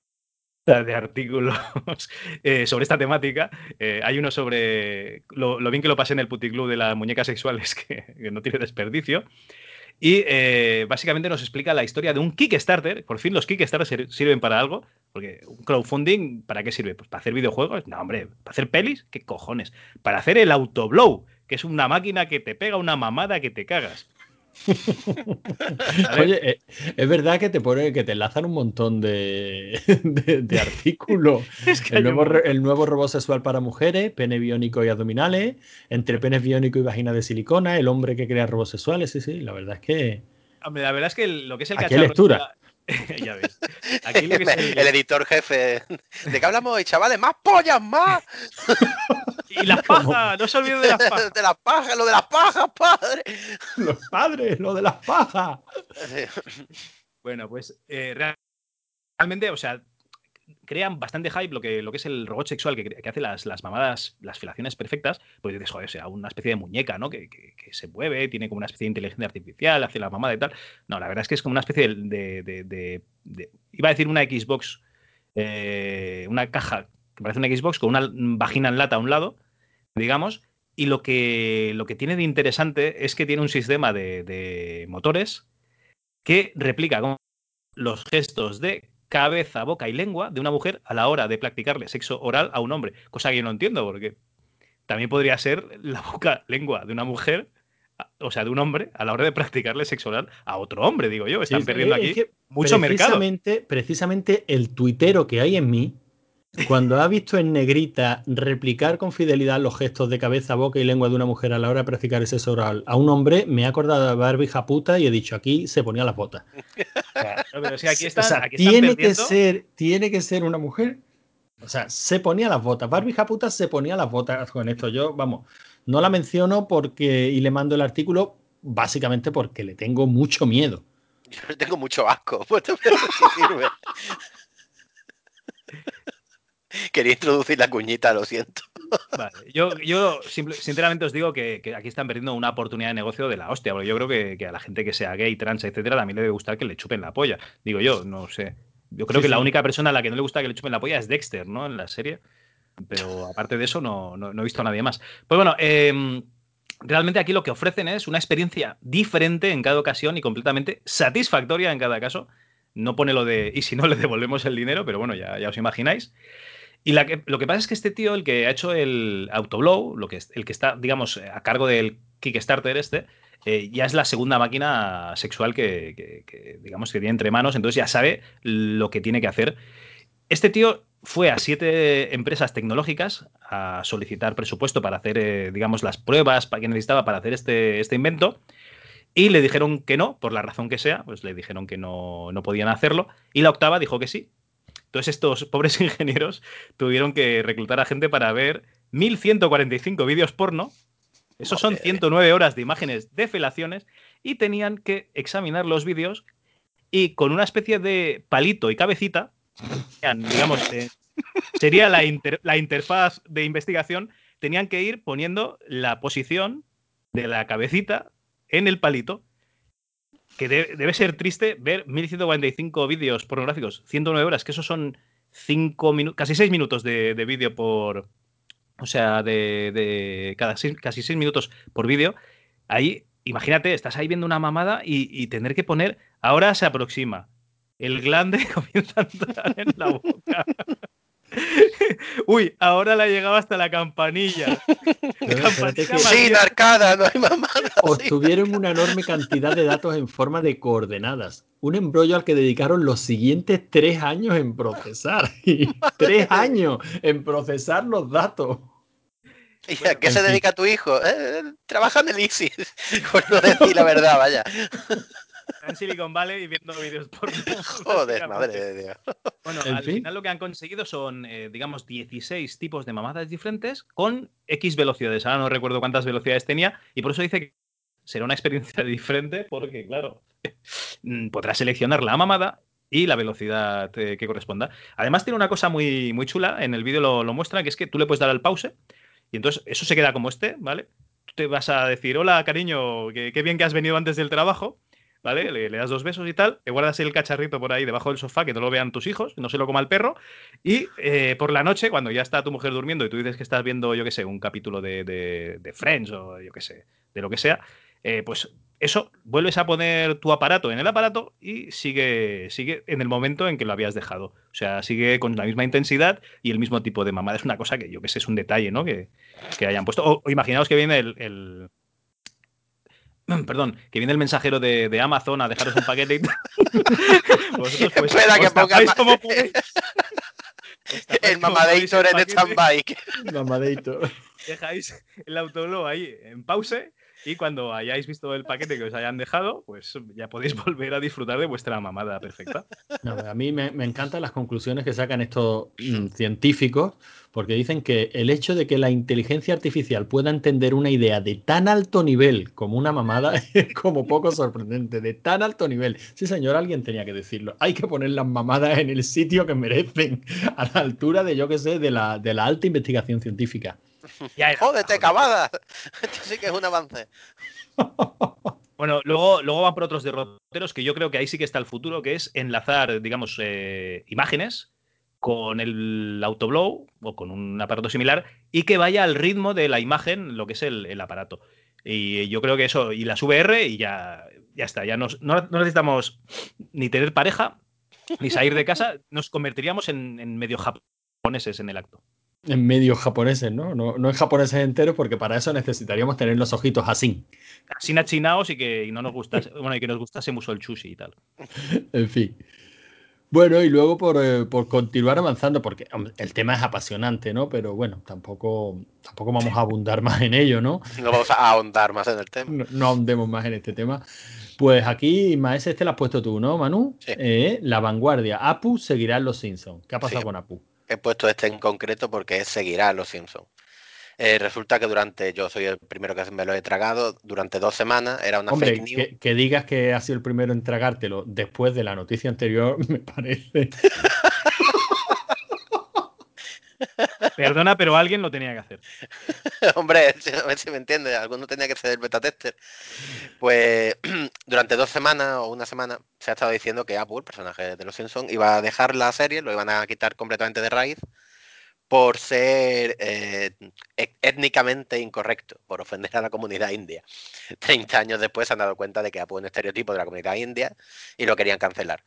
de artículos eh, sobre esta temática. Eh, hay uno sobre lo, bien que lo pasé en el puticlub de las muñecas sexuales, que, no tiene desperdicio. Y eh, básicamente nos explica la historia de un Kickstarter. Por fin los Kickstarters sirven para algo. Porque un crowdfunding, ¿para qué sirve? Pues para hacer videojuegos. No, hombre, ¿para hacer pelis? ¿Qué cojones? Para hacer el autoblow, que es una máquina que te pega una mamada que te cagas. Oye, eh, es verdad que te pone, que te enlazan un montón de, artículos. el, nuevo, robot sexual para mujeres, pene biónico y abdominales, entre penes biónico y vagina de silicona, el hombre que crea robots sexuales, sí, sí, la verdad es que. la verdad es que lo que es el Aquí lectura. ya ves. el... editor jefe. ¿De qué hablamos hoy, chavales? ¡Más pollas, más! Y las pajas, no se olviden de las pajas. De las pajas, lo de las pajas, padre. Los padres, lo de las pajas. Bueno, pues eh, realmente, o sea, crean bastante hype lo que, lo que es el robot sexual que, hace las, las, mamadas, las filaciones perfectas, pues dices, joder, o sea, una especie de muñeca, ¿no? Que, se mueve, tiene como una especie de inteligencia artificial, hace la mamada y tal. No, la verdad es que es como una especie de. iba a decir una Xbox, eh, una caja que parece una Xbox con una vagina en lata a un lado, digamos, y lo que, lo que tiene de interesante es que tiene un sistema de motores que replica los gestos de cabeza, boca y lengua de una mujer a la hora de practicarle sexo oral a un hombre. Cosa que yo no entiendo, porque también podría ser la boca, lengua de una mujer, o sea, de un hombre, a la hora de practicarle sexo oral a otro hombre, digo yo. Están perdiendo aquí mucho mercado. Precisamente el tuitero que hay en mí cuando ha visto en negrita replicar con fidelidad los gestos de cabeza, boca y lengua de una mujer a la hora de practicar ese oral a un hombre, me ha acordado de Barbie puta y he dicho aquí se ponía las botas. tiene que ser, tiene que ser una mujer. O sea, se ponía las botas. Barbie puta se ponía las botas con esto. Yo, vamos, no la menciono porque y le mando el artículo básicamente porque le tengo mucho miedo. Yo le tengo mucho asco. Quería introducir la cuñita, lo siento. Vale. Yo, yo sinceramente os digo que, aquí están perdiendo una oportunidad de negocio de la hostia, porque yo creo que, a la gente que sea gay, trans, etcétera, también le debe gustar que le chupen la polla. Digo yo, no sé. Yo creo que la única persona a la que no le gusta que le chupen la polla es Dexter, ¿no? En la serie. Pero aparte de eso, no, no, he visto a nadie más. Pues bueno, em, realmente aquí lo que ofrecen es una experiencia diferente en cada ocasión y completamente satisfactoria en cada caso. No pone lo de, y si no le devolvemos el dinero, pero bueno, ya, ya os imagináis. Y lo que pasa es que este tío, el que ha hecho el Autoblow, lo que, el que está, digamos, a cargo del Kickstarter este, eh, ya es la segunda máquina sexual que, digamos, que tiene entre manos, entonces ya sabe lo que tiene que hacer. Este tío fue a siete empresas tecnológicas a solicitar presupuesto para hacer, eh, digamos, las pruebas que necesitaba para hacer este, este invento. Y le dijeron que no, por la razón que sea, pues le dijeron que no, no podían hacerlo. Y la octava dijo que sí, entonces estos pobres ingenieros tuvieron que reclutar a gente para ver 1145 vídeos porno. Esos son 109 horas de imágenes de felaciones y tenían que examinar los vídeos y con una especie de palito y cabecita, digamos, eh, sería la, la interfaz de investigación, tenían que ir poniendo la posición de la cabecita en el palito que debe ser triste ver 1145 vídeos pornográficos, 109 horas, que eso son 5 minutos, casi 6 minutos de, vídeo por. O sea, de, cada casi 6 minutos por vídeo. Ahí, imagínate, estás ahí viendo una mamada y, y tener que poner. Ahora se aproxima. El glande comienza a entrar en la boca. Uy, ahora la llegaba hasta la campanilla. Sin arcada, no hay mamada. Obtuvieron una enorme cantidad de datos en forma de coordenadas. Un embrollo al que dedicaron los siguientes tres años en procesar. tres años en procesar los datos. ¿Y a qué se dedica tu hijo? Eh, trabaja en el ISIS. Por no decir la verdad, vaya en Silicon Valley y viendo vídeos por Joder, madre de Dios. Bueno, al final lo que han conseguido son, eh, digamos, 16 tipos de mamadas diferentes con X velocidades. Ahora no recuerdo cuántas velocidades tenía y por eso dice que será una experiencia diferente porque, claro, mm, podrás seleccionar la mamada y la velocidad eh, que corresponda. Además tiene una cosa muy, muy chula, en el vídeo lo, lo muestra, que es que tú le puedes dar al pause y entonces eso se queda como este, ¿vale? Tú te vas a decir, hola cariño, qué bien que has venido antes del trabajo ¿vale? Le, das dos besos y tal, te guardas el cacharrito por ahí debajo del sofá, que no lo vean tus hijos, no se lo coma el perro, y eh, por la noche, cuando ya está tu mujer durmiendo y tú dices que estás viendo, yo qué sé, un capítulo de, de, Friends o yo qué sé, de lo que sea, eh, pues eso, vuelves a poner tu aparato en el aparato y sigue, sigue en el momento en que lo habías dejado. O sea, sigue con la misma intensidad y el mismo tipo de mamada. Es una cosa que yo que sé, es un detalle, ¿no? Que, hayan puesto. O, imaginaos que viene el perdón, que viene el mensajero de, Amazon a dejaros un paquete y Vosotros pues Espera que ponga como El Mamadator en stand-by. Mamadator. Dejáis el autoblog ahí en pause y cuando hayáis visto el paquete que os hayan dejado, pues ya podéis volver a disfrutar de vuestra mamada perfecta. a mí me, encantan las conclusiones que sacan estos mm, científicos, porque dicen que el hecho de que la inteligencia artificial pueda entender una idea de tan alto nivel como una mamada es como poco sorprendente, de tan alto nivel. Sí, señor, alguien tenía que decirlo. Hay que poner las mamadas en el sitio que merecen, a la altura de, yo que sé, de la, de la alta investigación científica. Jódete, cabada. Esto sí que es un avance. Bueno, luego, luego van por otros derroteros que yo creo que ahí sí que está el futuro, que es enlazar, digamos, eh, imágenes con el autoblow o con un aparato similar y que vaya al ritmo de la imagen, lo que es el, aparato. Y yo creo que eso, y las VR, y ya, ya está. Ya no, necesitamos ni tener pareja, ni salir de casa, nos convertiríamos en, en medio japoneses en el acto en medios japoneses, ¿no? ¿no? No en japoneses enteros, porque para eso necesitaríamos tener los ojitos así. Así nachinaos y que no nos gustase, bueno, y que nos gustase mucho el chushi y tal. en fin. Bueno, y luego eh, por, continuar avanzando, porque el tema es apasionante, ¿no? Pero bueno, tampoco, tampoco vamos a abundar más en ello, ¿no? No vamos a ahondar más en el tema. No, ahondemos más en este tema. Pues aquí, Maes, este lo has puesto tú, ¿no, Manu? Sí. Eh, la vanguardia. Apu seguirá en los Simpsons. ¿Qué ha pasado con Apu? He puesto este en concreto porque es seguirá a los Simpsons. Eh, resulta que durante, yo soy el primero que me lo he tragado, durante dos semanas era una fake news. Que, que digas que has sido el primero en tragártelo después de la noticia anterior, me parece. Perdona, pero alguien lo tenía que hacer. Hombre, a ver si me entiende, alguno tenía que ser el beta tester. Pues durante dos semanas o una semana se ha estado diciendo que Apple, personaje de los Simpsons, iba a dejar la serie, lo iban a quitar completamente de raíz por ser eh, e-, étnicamente incorrecto, por ofender a la comunidad india. 30 años después se han dado cuenta de que Apple es un estereotipo de la comunidad india y lo querían cancelar.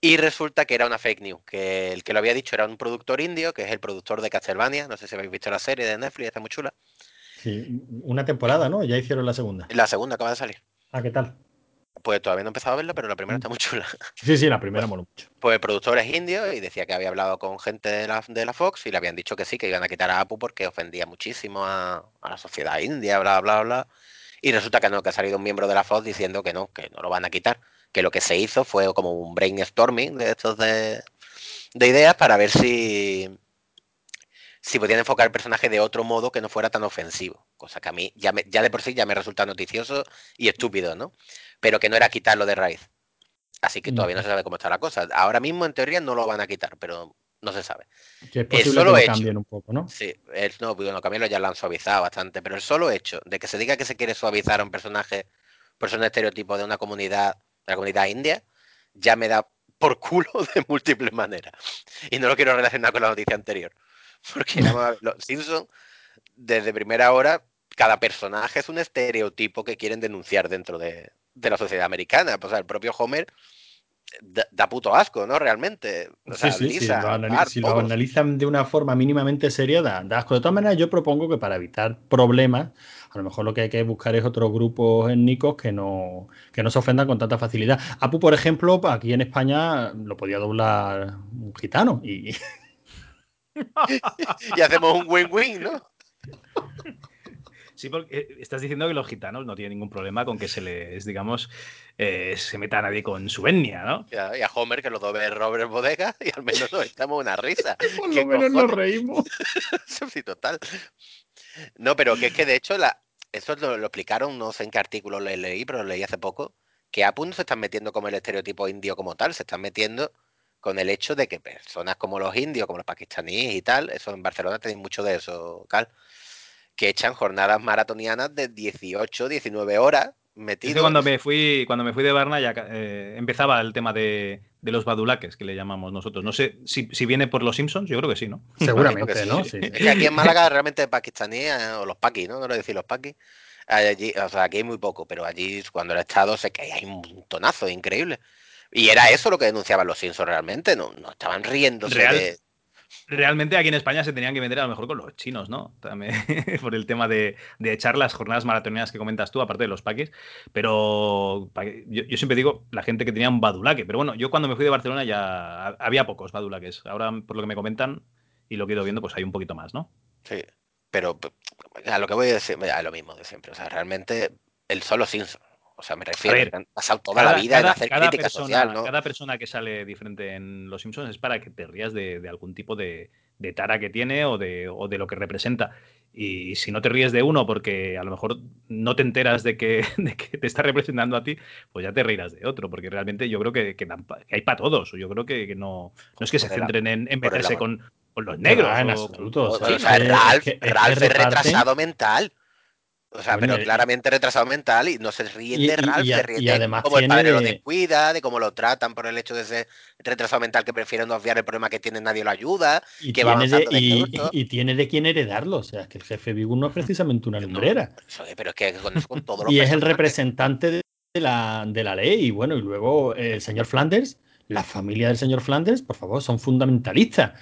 Y resulta que era una fake news, que el que lo había dicho era un productor indio, que es el productor de Castlevania, no sé si habéis visto la serie de Netflix, está muy chula. Sí, una temporada, ¿no? Ya hicieron la segunda. La segunda acaba de salir. Ah, ¿qué tal? Pues todavía no he empezado a verla, pero la primera está muy chula. Sí, sí, la primera mola mucho. Pues el productor es indio y decía que había hablado con gente de la, de la Fox y le habían dicho que sí, que iban a quitar a Apu porque ofendía muchísimo a, a la sociedad india, bla, bla, bla. Y resulta que no, que ha salido un miembro de la Fox diciendo que no, que no lo van a quitar. Que lo que se hizo fue como un brainstorming de estos de, de ideas para ver si, si podían enfocar el personaje de otro modo que no fuera tan ofensivo. Cosa que a mí ya, me- ya de por sí ya me resulta noticioso y estúpido, ¿no? Pero que no era quitarlo de raíz. Así que todavía no se sabe cómo está la cosa. Ahora mismo, en teoría, no lo van a quitar, pero no se sabe. Que es posible solo que lo hecho. cambien un poco, ¿no? Sí, el, no, bueno, Camilo ya lo han suavizado bastante, pero el solo hecho de que se diga que se quiere suavizar a un personaje por ser un estereotipo de una comunidad, la comunidad india, ya me da por culo de múltiples maneras. Y no lo quiero relacionar con la noticia anterior. Porque ver, los Simpsons, desde primera hora, cada personaje es un estereotipo que quieren denunciar dentro de, de la sociedad americana. Pues, o sea, el propio Homer da, da puto asco, ¿no? Realmente. O sea, sí, sí, lo si lo analizan de una forma mínimamente seria, da, da asco. De todas maneras, yo propongo que para evitar problemas, a lo mejor lo que hay que buscar es otros grupos étnicos que no, que no se ofendan con tanta facilidad. Apu, por ejemplo, aquí en España lo podía doblar un gitano. Y, y hacemos un win-win, ¿no? Sí, porque eh, estás diciendo que los gitanos no tienen ningún problema con que se les, digamos, eh, se meta a nadie con su etnia, ¿no? Ya, Y a Homer que lo dobe Robert Bodega y al menos nos echamos una risa. por ¿Qué lo menos nos reímos. sí, total. No, pero que es que de hecho la, eso lo, lo explicaron, no sé en qué artículo le leí, pero lo leí hace poco, que Apu no se están metiendo como el estereotipo indio como tal, se están metiendo con el hecho de que personas como los indios, como los pakistaníes y tal, eso en Barcelona tenéis mucho de eso, Cal, que echan jornadas maratonianas de 18, 19 horas Que cuando me fui, cuando me fui de Varna ya eh, empezaba el tema de, de los badulaques, que le llamamos nosotros. No sé si, si viene por los Simpsons, yo creo que sí, ¿no? Seguramente, sí. ¿no? Sí. Es que aquí en Málaga realmente pakistaníes o los paquis, ¿no? No lo decir los paquis. Allí, o sea, aquí hay muy poco, pero allí cuando el Estado sé que hay un montonazo increíble. Y era eso lo que denunciaban los Simpsons realmente, no, no estaban riéndose Real. de. Realmente aquí en España se tenían que meter a lo mejor con los chinos, ¿no? También por el tema de, de echar las jornadas maratonianas que comentas tú, aparte de los paquis. Pero yo, siempre digo la gente que tenía un badulaque. Pero bueno, yo cuando me fui de Barcelona ya ha- había pocos badulaques. Ahora, por lo que me comentan y lo que he ido viendo, pues hay un poquito más, ¿no? Sí. Pero a lo que voy a decir, a lo mismo de siempre. O sea, realmente el solo Simpson. O sea, me refiero ver, que han pasado toda la vida en hacer crítica persona, social, ¿no? cada persona que sale diferente en Los Simpsons es para que te rías de, de algún tipo de, de tara que tiene o de, o de lo que representa. Y si no te ríes de uno porque a lo mejor no te enteras de que, de que te está representando a ti, pues ya te reirás de otro, porque realmente yo creo que, que dan pa- que hay para todos. Yo creo que, que no, no es que se centren en, en meterse con, con los negros. Ah, en o- absoluto. O, o o sea, sea, es Ralph, es que- es Ralph es retrasado mental. O sea, Bueno, pero claramente retrasado mental y no se ríen de Ralph, y se ríen y de cómo el padre lo de- descuida, de cómo lo tratan por el hecho de ser retrasado mental que prefieren no obviar el problema que tiene, nadie lo ayuda. Y que va tiene, de, de y, tiene de quién heredarlo. O sea, es que el jefe Vigo no es precisamente una No, lumbrera. es, pero es que con, todos los y es el representante de la, de la ley. Y bueno, y luego eh, el señor Flanders, la familia del señor Flanders, por favor, son fundamentalistas.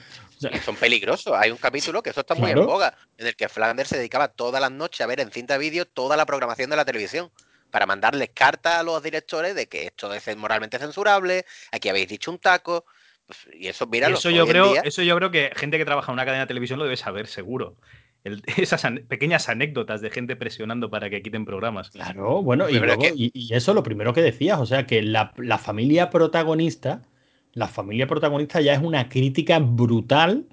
Son peligrosos. Hay un capítulo que eso está muy en boga, en el que Flanders se dedicaba todas las noches a ver en cinta vídeo toda la programación de la televisión para mandarles cartas a los directores de que esto es moralmente censurable, aquí habéis dicho un taco. pues, y eso, mira, eso yo creo, día- eso yo creo que gente que trabaja en una cadena de televisión lo debe saber, seguro. El- esas pequeñas anécdotas de gente presionando para que quiten programas. Claro, bueno, y, es luego- que- y, y eso lo primero que decías, o sea, que la, la familia protagonista, la familia protagonista ya es una crítica brutal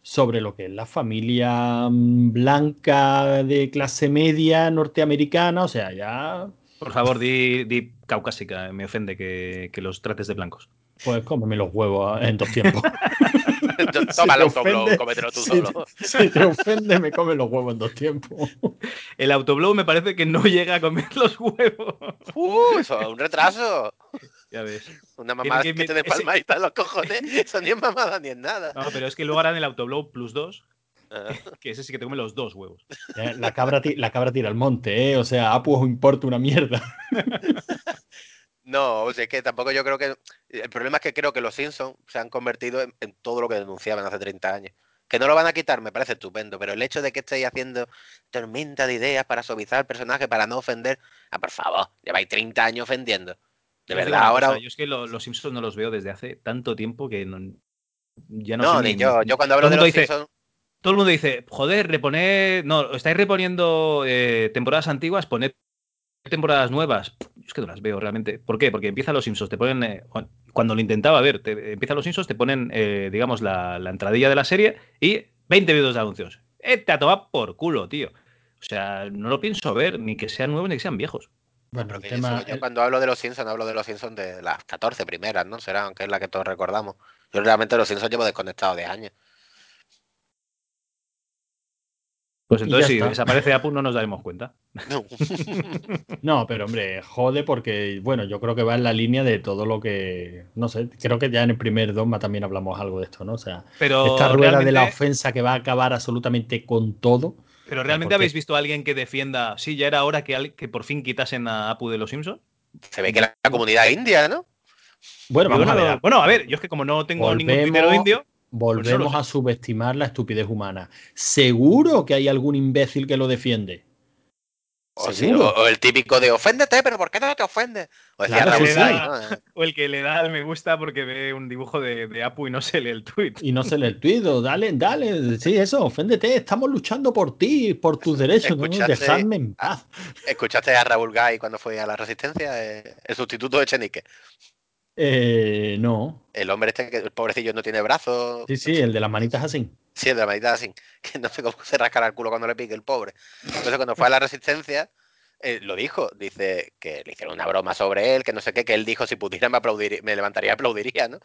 sobre lo que es la familia mm, blanca de clase media norteamericana, o sea, ya, Por favor, di, di caucásica, me ofende que, que los trates de blancos. pues cómeme los huevos en dos tiempos. Toma el te autoblow, ofende- cómetelo tú si solo. Si te ofende, me come los huevos en dos tiempos. El autoblow me parece que no llega a comer los huevos. Uh, eso es un retraso. ya ves. Una mamada que que, me- te de ese- palmadita en los cojones. Eso ni es mamada ni es nada. No, pero es que luego harán el autoblow plus 2, Ah, que ese sí que te come los dos huevos. Eh, La cabra, la cabra tira al monte, ¿eh? O sea, Apu os importa una mierda. No, o sea, es que tampoco yo creo que... El problema es que creo que los Simpsons se han convertido en, en todo lo que denunciaban hace 30 años. Que no lo van a quitar, me parece estupendo, pero el hecho de que estéis haciendo tormenta de ideas para suavizar al personaje, para no ofender... Ah, por favor, lleváis 30 años ofendiendo. De digo verdad, ahora... yo es que lo- los Simpsons no los veo desde hace tanto tiempo que no- ya no, No, sé ni yo. Yo cuando hablo de los dice- Simpsons... Todo el mundo dice, joder, reponer. No, estáis reponiendo eh, temporadas antiguas, poned temporadas nuevas. Yo es que no las veo realmente. ¿Por qué? Porque empiezan los Simpsons, te ponen. eh, cuando lo intentaba ver, te, empiezan los Simpsons, te ponen, eh, digamos, la, la entradilla de la serie y 20 minutos de anuncios. Eh, te a tomar por culo, tío. O sea, no lo pienso ver, ni que sean nuevos ni que sean viejos. Bueno, Pero el que tema. eso, yo el- cuando hablo de los Simpsons, hablo de los Simpsons de las 14 primeras, ¿no? Será, aunque es la que todos recordamos. Yo realmente los Simpsons llevo desconectado de años. Pues entonces, si está. desaparece Apu, no nos daremos cuenta. No. No, pero hombre, jode porque, bueno, yo creo que va en la línea de todo lo que. No sé, creo que ya en el primer Dogma también hablamos algo de esto, ¿no? O sea, Pero esta rueda de la ofensa que va a acabar absolutamente con todo. Pero realmente habéis visto a alguien que defienda. Sí, ya era hora que, que por fin quitasen a Apu de los Simpsons. Se ve que la, la comunidad india, ¿no? Bueno, vamos no a ver. Bueno, a ver, yo es que como no tengo ningún Volvemos- tuitero indio. Volvemos sé. a subestimar la estupidez humana. Seguro que hay algún imbécil que lo defiende. O, sí, Seguro. o- o el típico de oféndete, pero ¿por qué no te ofendes? O decía Claro sí. O el que le da al me gusta porque ve un dibujo de, de Apu y no se lee el tweet. Y no se le el tuit, o dale, dale, sí, eso, oféndete, estamos luchando por ti, por tus derechos, ¿no? Escuchaste- dejadme en paz. ¿Escuchaste a Raúl Gay cuando fue a la Resistencia? Eh, el sustituto de Chenique. Eh, no, El hombre este que el pobrecillo no tiene brazos. sí, sí, el de las manitas así. Sí, el de la manita así. Que no sé cómo se rascará el culo cuando le pique el pobre. Entonces cuando fue a la Resistencia, eh, lo dijo. Dice que le hicieron una broma sobre él, que no sé qué, que él dijo si pudiera me, aplaudiría, me levantaría y aplaudiría, ¿no?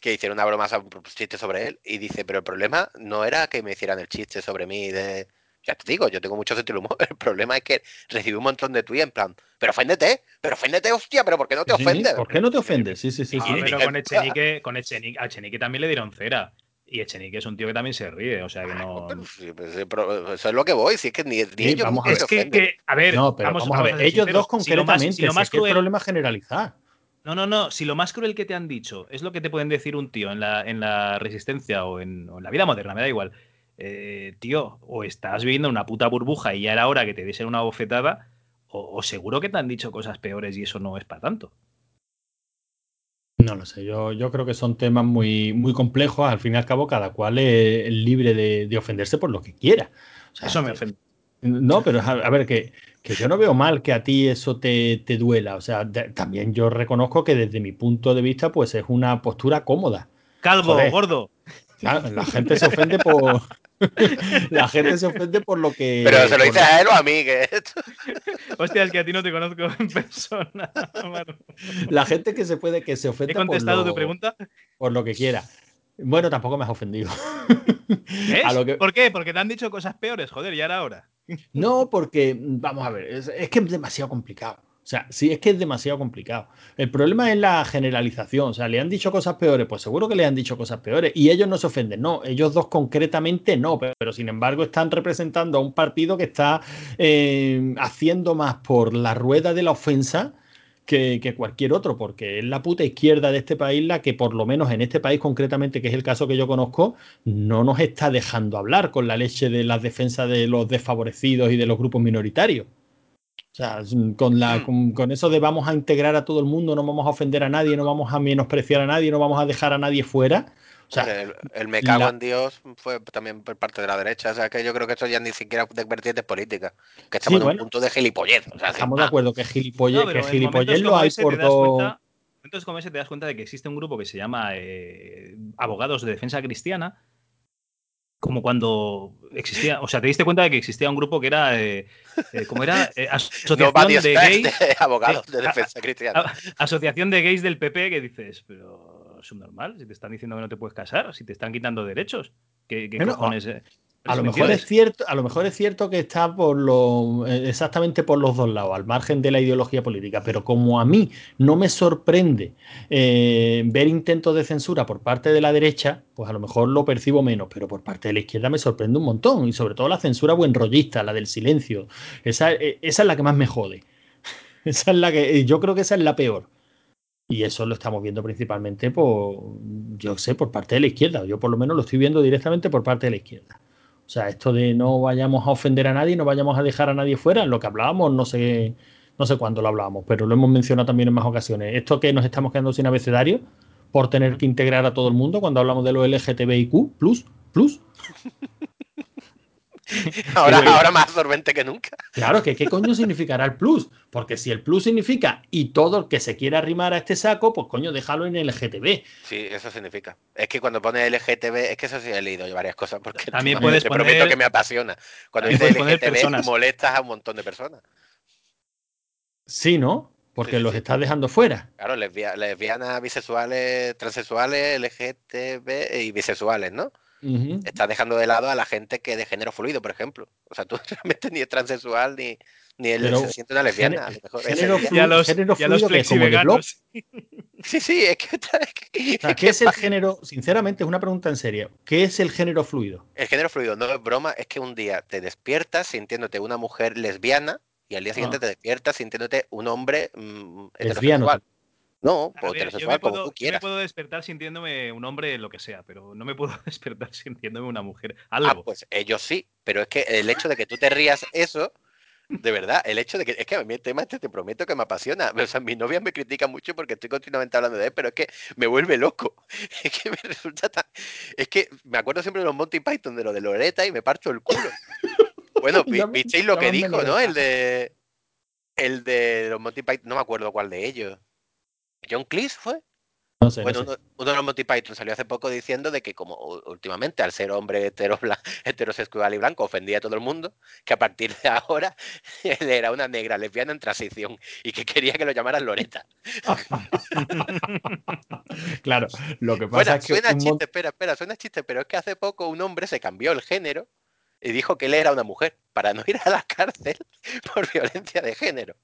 Que hicieron una broma, un chiste sobre él. Y dice, pero el problema no era que me hicieran el chiste sobre mí de... Ya te digo, yo tengo mucho sentido del humor. El problema es que recibí un montón de tweets en plan, pero oféndete, pero oféndete, hostia, pero ¿por qué no te Sí, ofendes? ¿Por qué no te ofendes? Sí, sí, sí. Ah, pero mira. con Echenique, con Echenique, a Echenique también le dieron cera. Y Echenique es un tío que también se ríe, o sea que no. Pero pues, sí, pero eso es lo que voy, si es que ni, ni Sí, ellos vamos a ver. se Es que, ofenden. que, a ver, No, pero vamos, a ver, ellos sinceros, dos si lo más- concretamente, si lo más es que el cruel- problema es generalizar. No, no, no. Si lo más cruel que te han dicho es lo que te pueden decir un tío en la, en la resistencia o en, o en la vida moderna, me da igual. Eh, tío, o estás viviendo en una puta burbuja y ya era hora que te diesen una bofetada, o, o seguro que te han dicho cosas peores y eso no es para tanto. No lo sé, yo, yo creo que son temas muy, muy complejos. Al fin y al cabo, cada cual es libre de, de ofenderse por lo que quiera. O sea, Eso me ofende. No, pero a, a ver, que, que yo no veo mal que a ti eso te, te duela. O sea, de- también yo reconozco que desde mi punto de vista, pues es una postura cómoda. Calvo, Joder. gordo. Claro, la gente se ofende por. la gente se ofende por lo que. Pero se lo dices a él o a mí, que Hostia, es que a ti no te conozco en persona. Manu. La gente que se puede, que se ofende ¿He contestado por lo, tu pregunta? por lo que quiera. Bueno, tampoco me has ofendido. ¿Ves? A lo que- ¿Por qué? Porque te han dicho cosas peores, joder, ya era hora. No, porque, vamos a ver, es, es que es demasiado complicado. O sea, sí, es que es demasiado complicado. El problema es la generalización. O sea, le han dicho cosas peores, pues seguro que le han dicho cosas peores. Y ellos no se ofenden. No, ellos dos concretamente no. Pero, pero, sin embargo están representando a un partido que está eh, haciendo más por la rueda de la ofensa que, que, cualquier otro, porque es la puta izquierda de este país la que, por lo menos en este país concretamente, que es el caso que yo conozco, no nos está dejando hablar con la leche de las defensas de los desfavorecidos y de los grupos minoritarios. O sea, con, la, con, con, eso de vamos a integrar a todo el mundo, no vamos a ofender a nadie, no vamos a menospreciar a nadie, no vamos a dejar a nadie fuera. O sea, el, el, me cago la... en Dios fue también por parte de la derecha. O sea, que yo creo que esto ya ni siquiera de vertientes políticas. Que estamos sí, en bueno, un punto de gilipollez. O sea, estamos de acuerdo que gilipollez, no, que gilipollez lo hay por dos. Entonces, como ese te das cuenta de que existe un grupo que se llama eh, Abogados de Defensa Cristiana, como cuando existía, o sea, te diste cuenta de que existía un grupo que era, eh, eh, ¿cómo era? asociación no, de gays. De abogados de defensa cristiana. A, asociación de gays del PP que dices, pero es subnormal. Si te están diciendo que no te puedes casar, si te están quitando derechos. ¿Qué, qué Bueno, cojones? A lo, ¿Me mejor es cierto, a lo mejor es cierto que está por lo, eh, exactamente por los dos lados, al margen de la ideología política, pero como a mí no me sorprende eh, ver intentos de censura por parte de la derecha, pues a lo mejor lo percibo menos, pero por parte de la izquierda me sorprende un montón, y sobre todo la censura buenrollista, la del silencio, esa, eh, esa es la que más me jode. Esa es la que, yo creo que esa es la peor. Y eso lo estamos viendo principalmente por, yo sé, por parte de la izquierda. Yo por lo menos lo estoy viendo directamente por parte de la izquierda. O sea, esto de no vayamos a ofender a nadie, no vayamos a dejar a nadie fuera, lo que hablábamos, no sé, no sé cuándo lo hablábamos, pero lo hemos mencionado también en más ocasiones. Esto que nos estamos quedando sin abecedario por tener que integrar a todo el mundo cuando hablamos de los LGTBIQ, plus, plus. Ahora, ahora más absorbente que nunca. Claro, que qué coño significará el plus. Porque si el plus significa y todo el que se quiera arrimar a este saco, pues coño, déjalo en LGTB. Sí, eso significa. Es que cuando pone LGTB, es que eso sí he leído yo varias cosas, porque También te puedes prometo poner- que me apasiona. Cuando dices LGTB, personas. molestas a un montón de personas. Sí, ¿no? Porque Sí, sí, los sí. estás dejando fuera. Claro, lesbia- lesbianas, bisexuales, transexuales, LGTB y bisexuales, ¿no? Estás dejando de lado a la gente que de género fluido, por ejemplo. O sea, tú realmente ni es transexual ni, ni él Pero se siente una lesbiana. a lo mejor género flu- Y a los, género y a los fluido que es como de blog. flexiveganos. Sí, sí, es que, es que- O sea, es ¿qué que es el género? Sinceramente, es una pregunta en serio. ¿Qué es el género fluido? el género fluido no es broma, es que un día te despiertas sintiéndote una mujer lesbiana y al día siguiente Ah. te despiertas sintiéndote un hombre mm, Lesbiano. No, A o ver, yo, me como puedo, tú yo me quieras. puedo despertar sintiéndome un hombre, lo que sea, pero no me puedo despertar sintiéndome una mujer. Ah, Algo. pues ellos sí, pero es que el hecho de que tú te rías eso, de verdad, el hecho de que, es que a mí el tema este te prometo que me apasiona. O sea, mi novia me critica mucho porque estoy continuamente hablando de él, pero es que me vuelve loco. Es que me resulta tan... Es que me acuerdo siempre de los Monty Python, de lo de Loreta y me parto el culo. Bueno, visteis lo que dijo, ¿no? El de... El de los Monty Python, no me acuerdo cuál de ellos. ¿John Cleese fue? No sé, no Bueno, sé. uno, uno de los Monty Python salió hace poco diciendo de que como últimamente al ser hombre hetero, heterosexual y blanco ofendía a todo el mundo, que a partir de ahora él era una negra lesbiana en transición y que quería que lo llamaran Loreta. Claro, lo que pasa Bueno, es que suena mon- chiste, espera, espera, suena chiste, pero es que hace poco un hombre se cambió el género y dijo que él era una mujer para no ir a la cárcel por violencia de género.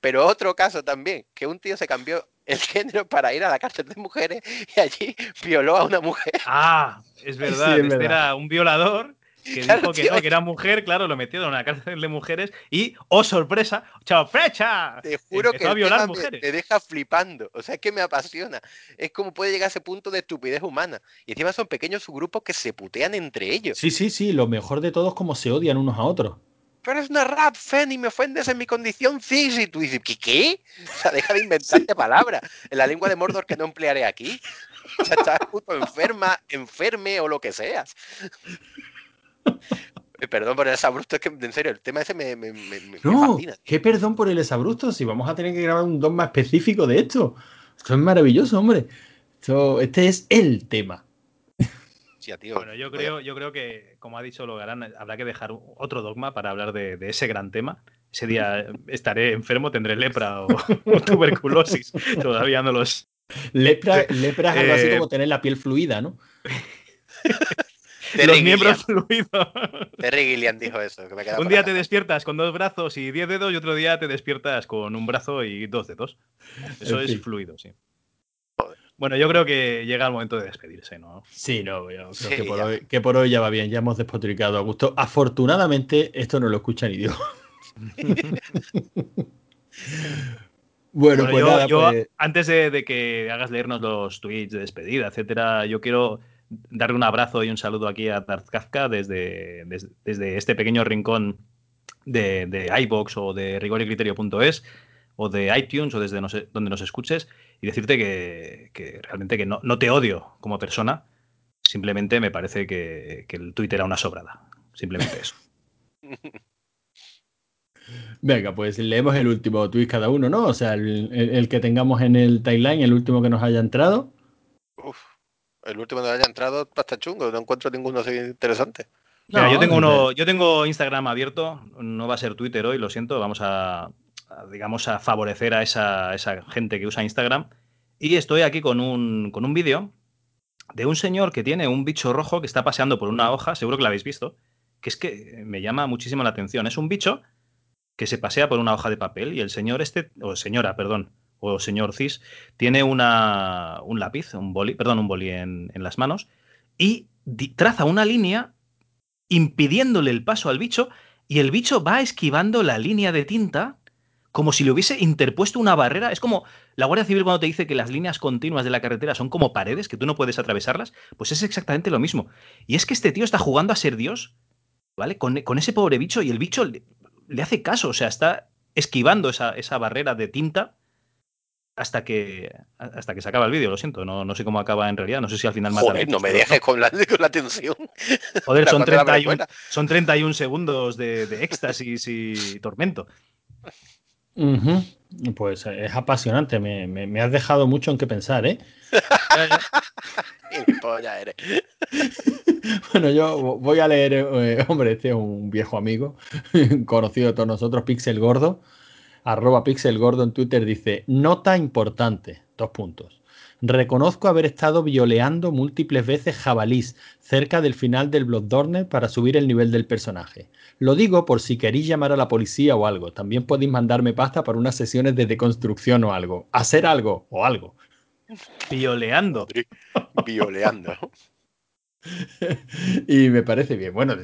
Pero otro caso también, que un tío se cambió el género para ir a la cárcel de mujeres y allí violó a una mujer. Ah, es verdad. es este verdad. era un violador que Claro, dijo que tío, no, que era mujer, claro, lo metieron en una cárcel de mujeres y, oh sorpresa, ¡sorpresa! Te juro que a violar mujeres. Me, deja flipando. O sea, es que me apasiona. Es como puede llegar a ese punto de estupidez humana. Y encima son pequeños subgrupos que se putean entre ellos. Sí, sí, sí, lo mejor de todo es como se odian unos a otros. Pero es una rap, Fen, y me ofendes en mi condición cis. Y tú dices, ¿qué? qué? O sea, deja de inventarte palabras. En la lengua de Mordor que no emplearé aquí. O sea, estás puto enferma, enferme o lo que seas. Eh, Perdón por el sabrusto, es que en serio, el tema ese me, me, me- me No, fascina. qué perdón por el exabrupto, si vamos a tener que grabar un dogma específico de esto. Esto es maravilloso, hombre. Esto- este es el tema. Hostia, tío, Bueno, yo creo, yo creo que, como ha dicho Logarán, habrá que dejar otro dogma para hablar de, de ese gran tema. Ese día estaré enfermo, tendré lepra o, o tuberculosis. Todavía no los. Lepra, lepra es algo así Eh, como tener la piel fluida, ¿no? Terry los miembros fluidos. Terry Gilliam dijo eso. que me queda Un día te despiertas con dos brazos y diez dedos y otro día te despiertas con un brazo y dos dedos. Eso En es fin. fluido, sí. Bueno, yo creo que llega el momento de despedirse, ¿no? Sí, no, yo creo Sí, que, por ya. hoy, que por hoy ya va bien, ya hemos despotricado a gusto. Afortunadamente, esto no lo escucha ni Dios. bueno, Bueno, pues yo, nada, yo, pues- antes de, de que hagas leernos los tweets de despedida, etcétera, yo quiero darle un abrazo y un saludo aquí a Darth Kafka desde, desde, desde este pequeño rincón de, de iBox o de rigoricriterio.es o de iTunes o desde no sé- donde nos escuches y decirte que, que realmente que no, no te odio como persona, simplemente me parece que, que el Twitter era una sobrada. Simplemente eso. Venga, pues leemos el último tweet cada uno, ¿no? O sea, el, el- el que tengamos en el timeline, el último que nos haya entrado. Uf, el último que haya entrado está chungo, no encuentro ninguno así interesante. Mira, yo tengo uno, yo tengo Instagram abierto, no va a ser Twitter hoy, lo siento, vamos a, digamos a favorecer a esa, esa gente que usa Instagram. Y estoy aquí con un, con un vídeo de un señor que tiene un bicho rojo que está paseando por una hoja, seguro que lo habéis visto, que es que me llama muchísimo la atención. Es un bicho que se pasea por una hoja de papel y el señor este, o señora, perdón, o señor Cis, tiene una, un lápiz, un boli, perdón, un boli en, en las manos y traza una línea impidiéndole el paso al bicho y el bicho va esquivando la línea de tinta como si le hubiese interpuesto una barrera. Es como la Guardia Civil cuando te dice que las líneas continuas de la carretera son como paredes, que tú no puedes atravesarlas, pues es exactamente lo mismo. Y es que este tío está jugando a ser Dios, ¿vale? Con, ese pobre bicho y el bicho le, hace caso, o sea, está esquivando esa, esa barrera de tinta hasta que hasta que se acaba el vídeo, lo siento, no, no sé cómo acaba en realidad, no sé si al final mata Joder, no me dejes con la, con la tensión. Joder, son 31, son 31 segundos de, de éxtasis y tormento. Pues es apasionante, me, me, has dejado mucho en qué pensar, ¿eh? bueno, yo voy a leer, eh, hombre, este es un viejo amigo, conocido de todos nosotros, Pixel Gordo, arroba Pixel Gordo en Twitter, dice, nota importante, dos puntos. Reconozco haber estado violeando múltiples veces jabalís cerca del final del Bloodborne para subir el nivel del personaje. Lo digo por si queréis llamar a la policía o algo. También podéis mandarme pasta para unas sesiones de deconstrucción o algo. Hacer algo o algo. Violeando. Violeando. y me parece bien. Bueno,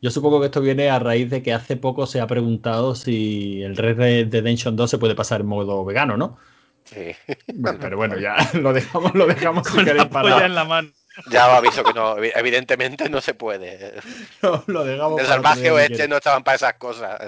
yo supongo que esto viene a raíz de que hace poco se ha preguntado si el Red Dead Redemption 2 se puede pasar en modo vegano, ¿no? Pero bueno, ya lo dejamos, lo dejamos Con la para... en la mano. Ya os aviso que no, evidentemente no se puede. No, lo dejamos. El salvaje oeste no estaban para esas cosas.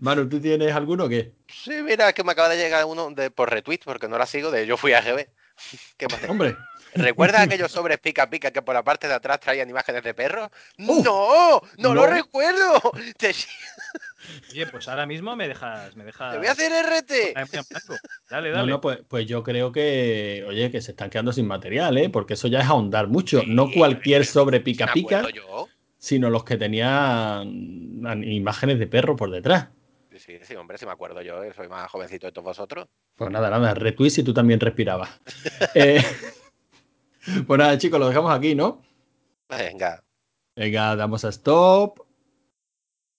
Manu, ¿tú tienes alguno que Sí, mira, que me acaba de llegar uno de, por retweet, porque no la sigo, de yo fui a GB. ¿Qué Hombre. ¿Recuerdas aquellos sobres pica pica que por la parte de atrás traían imágenes de perros? ¡No! ¡No, lo recuerdo! Oye, pues ahora mismo me dejas. Me dejas... ¡Te voy a hacer RT! Dale, dale. No, pues, pues, yo creo que, oye, que se están quedando sin material, ¿eh? Porque eso ya es ahondar mucho. no cualquier sobre pica pica, sino los que tenían imágenes de perro por detrás. Sí, sí, hombre, sí me acuerdo yo, soy más jovencito de todos vosotros. Pues nada, nada, retweet si tú también respirabas. eh, pues nada, chicos, lo dejamos aquí, ¿no? Venga. Venga, damos a stop.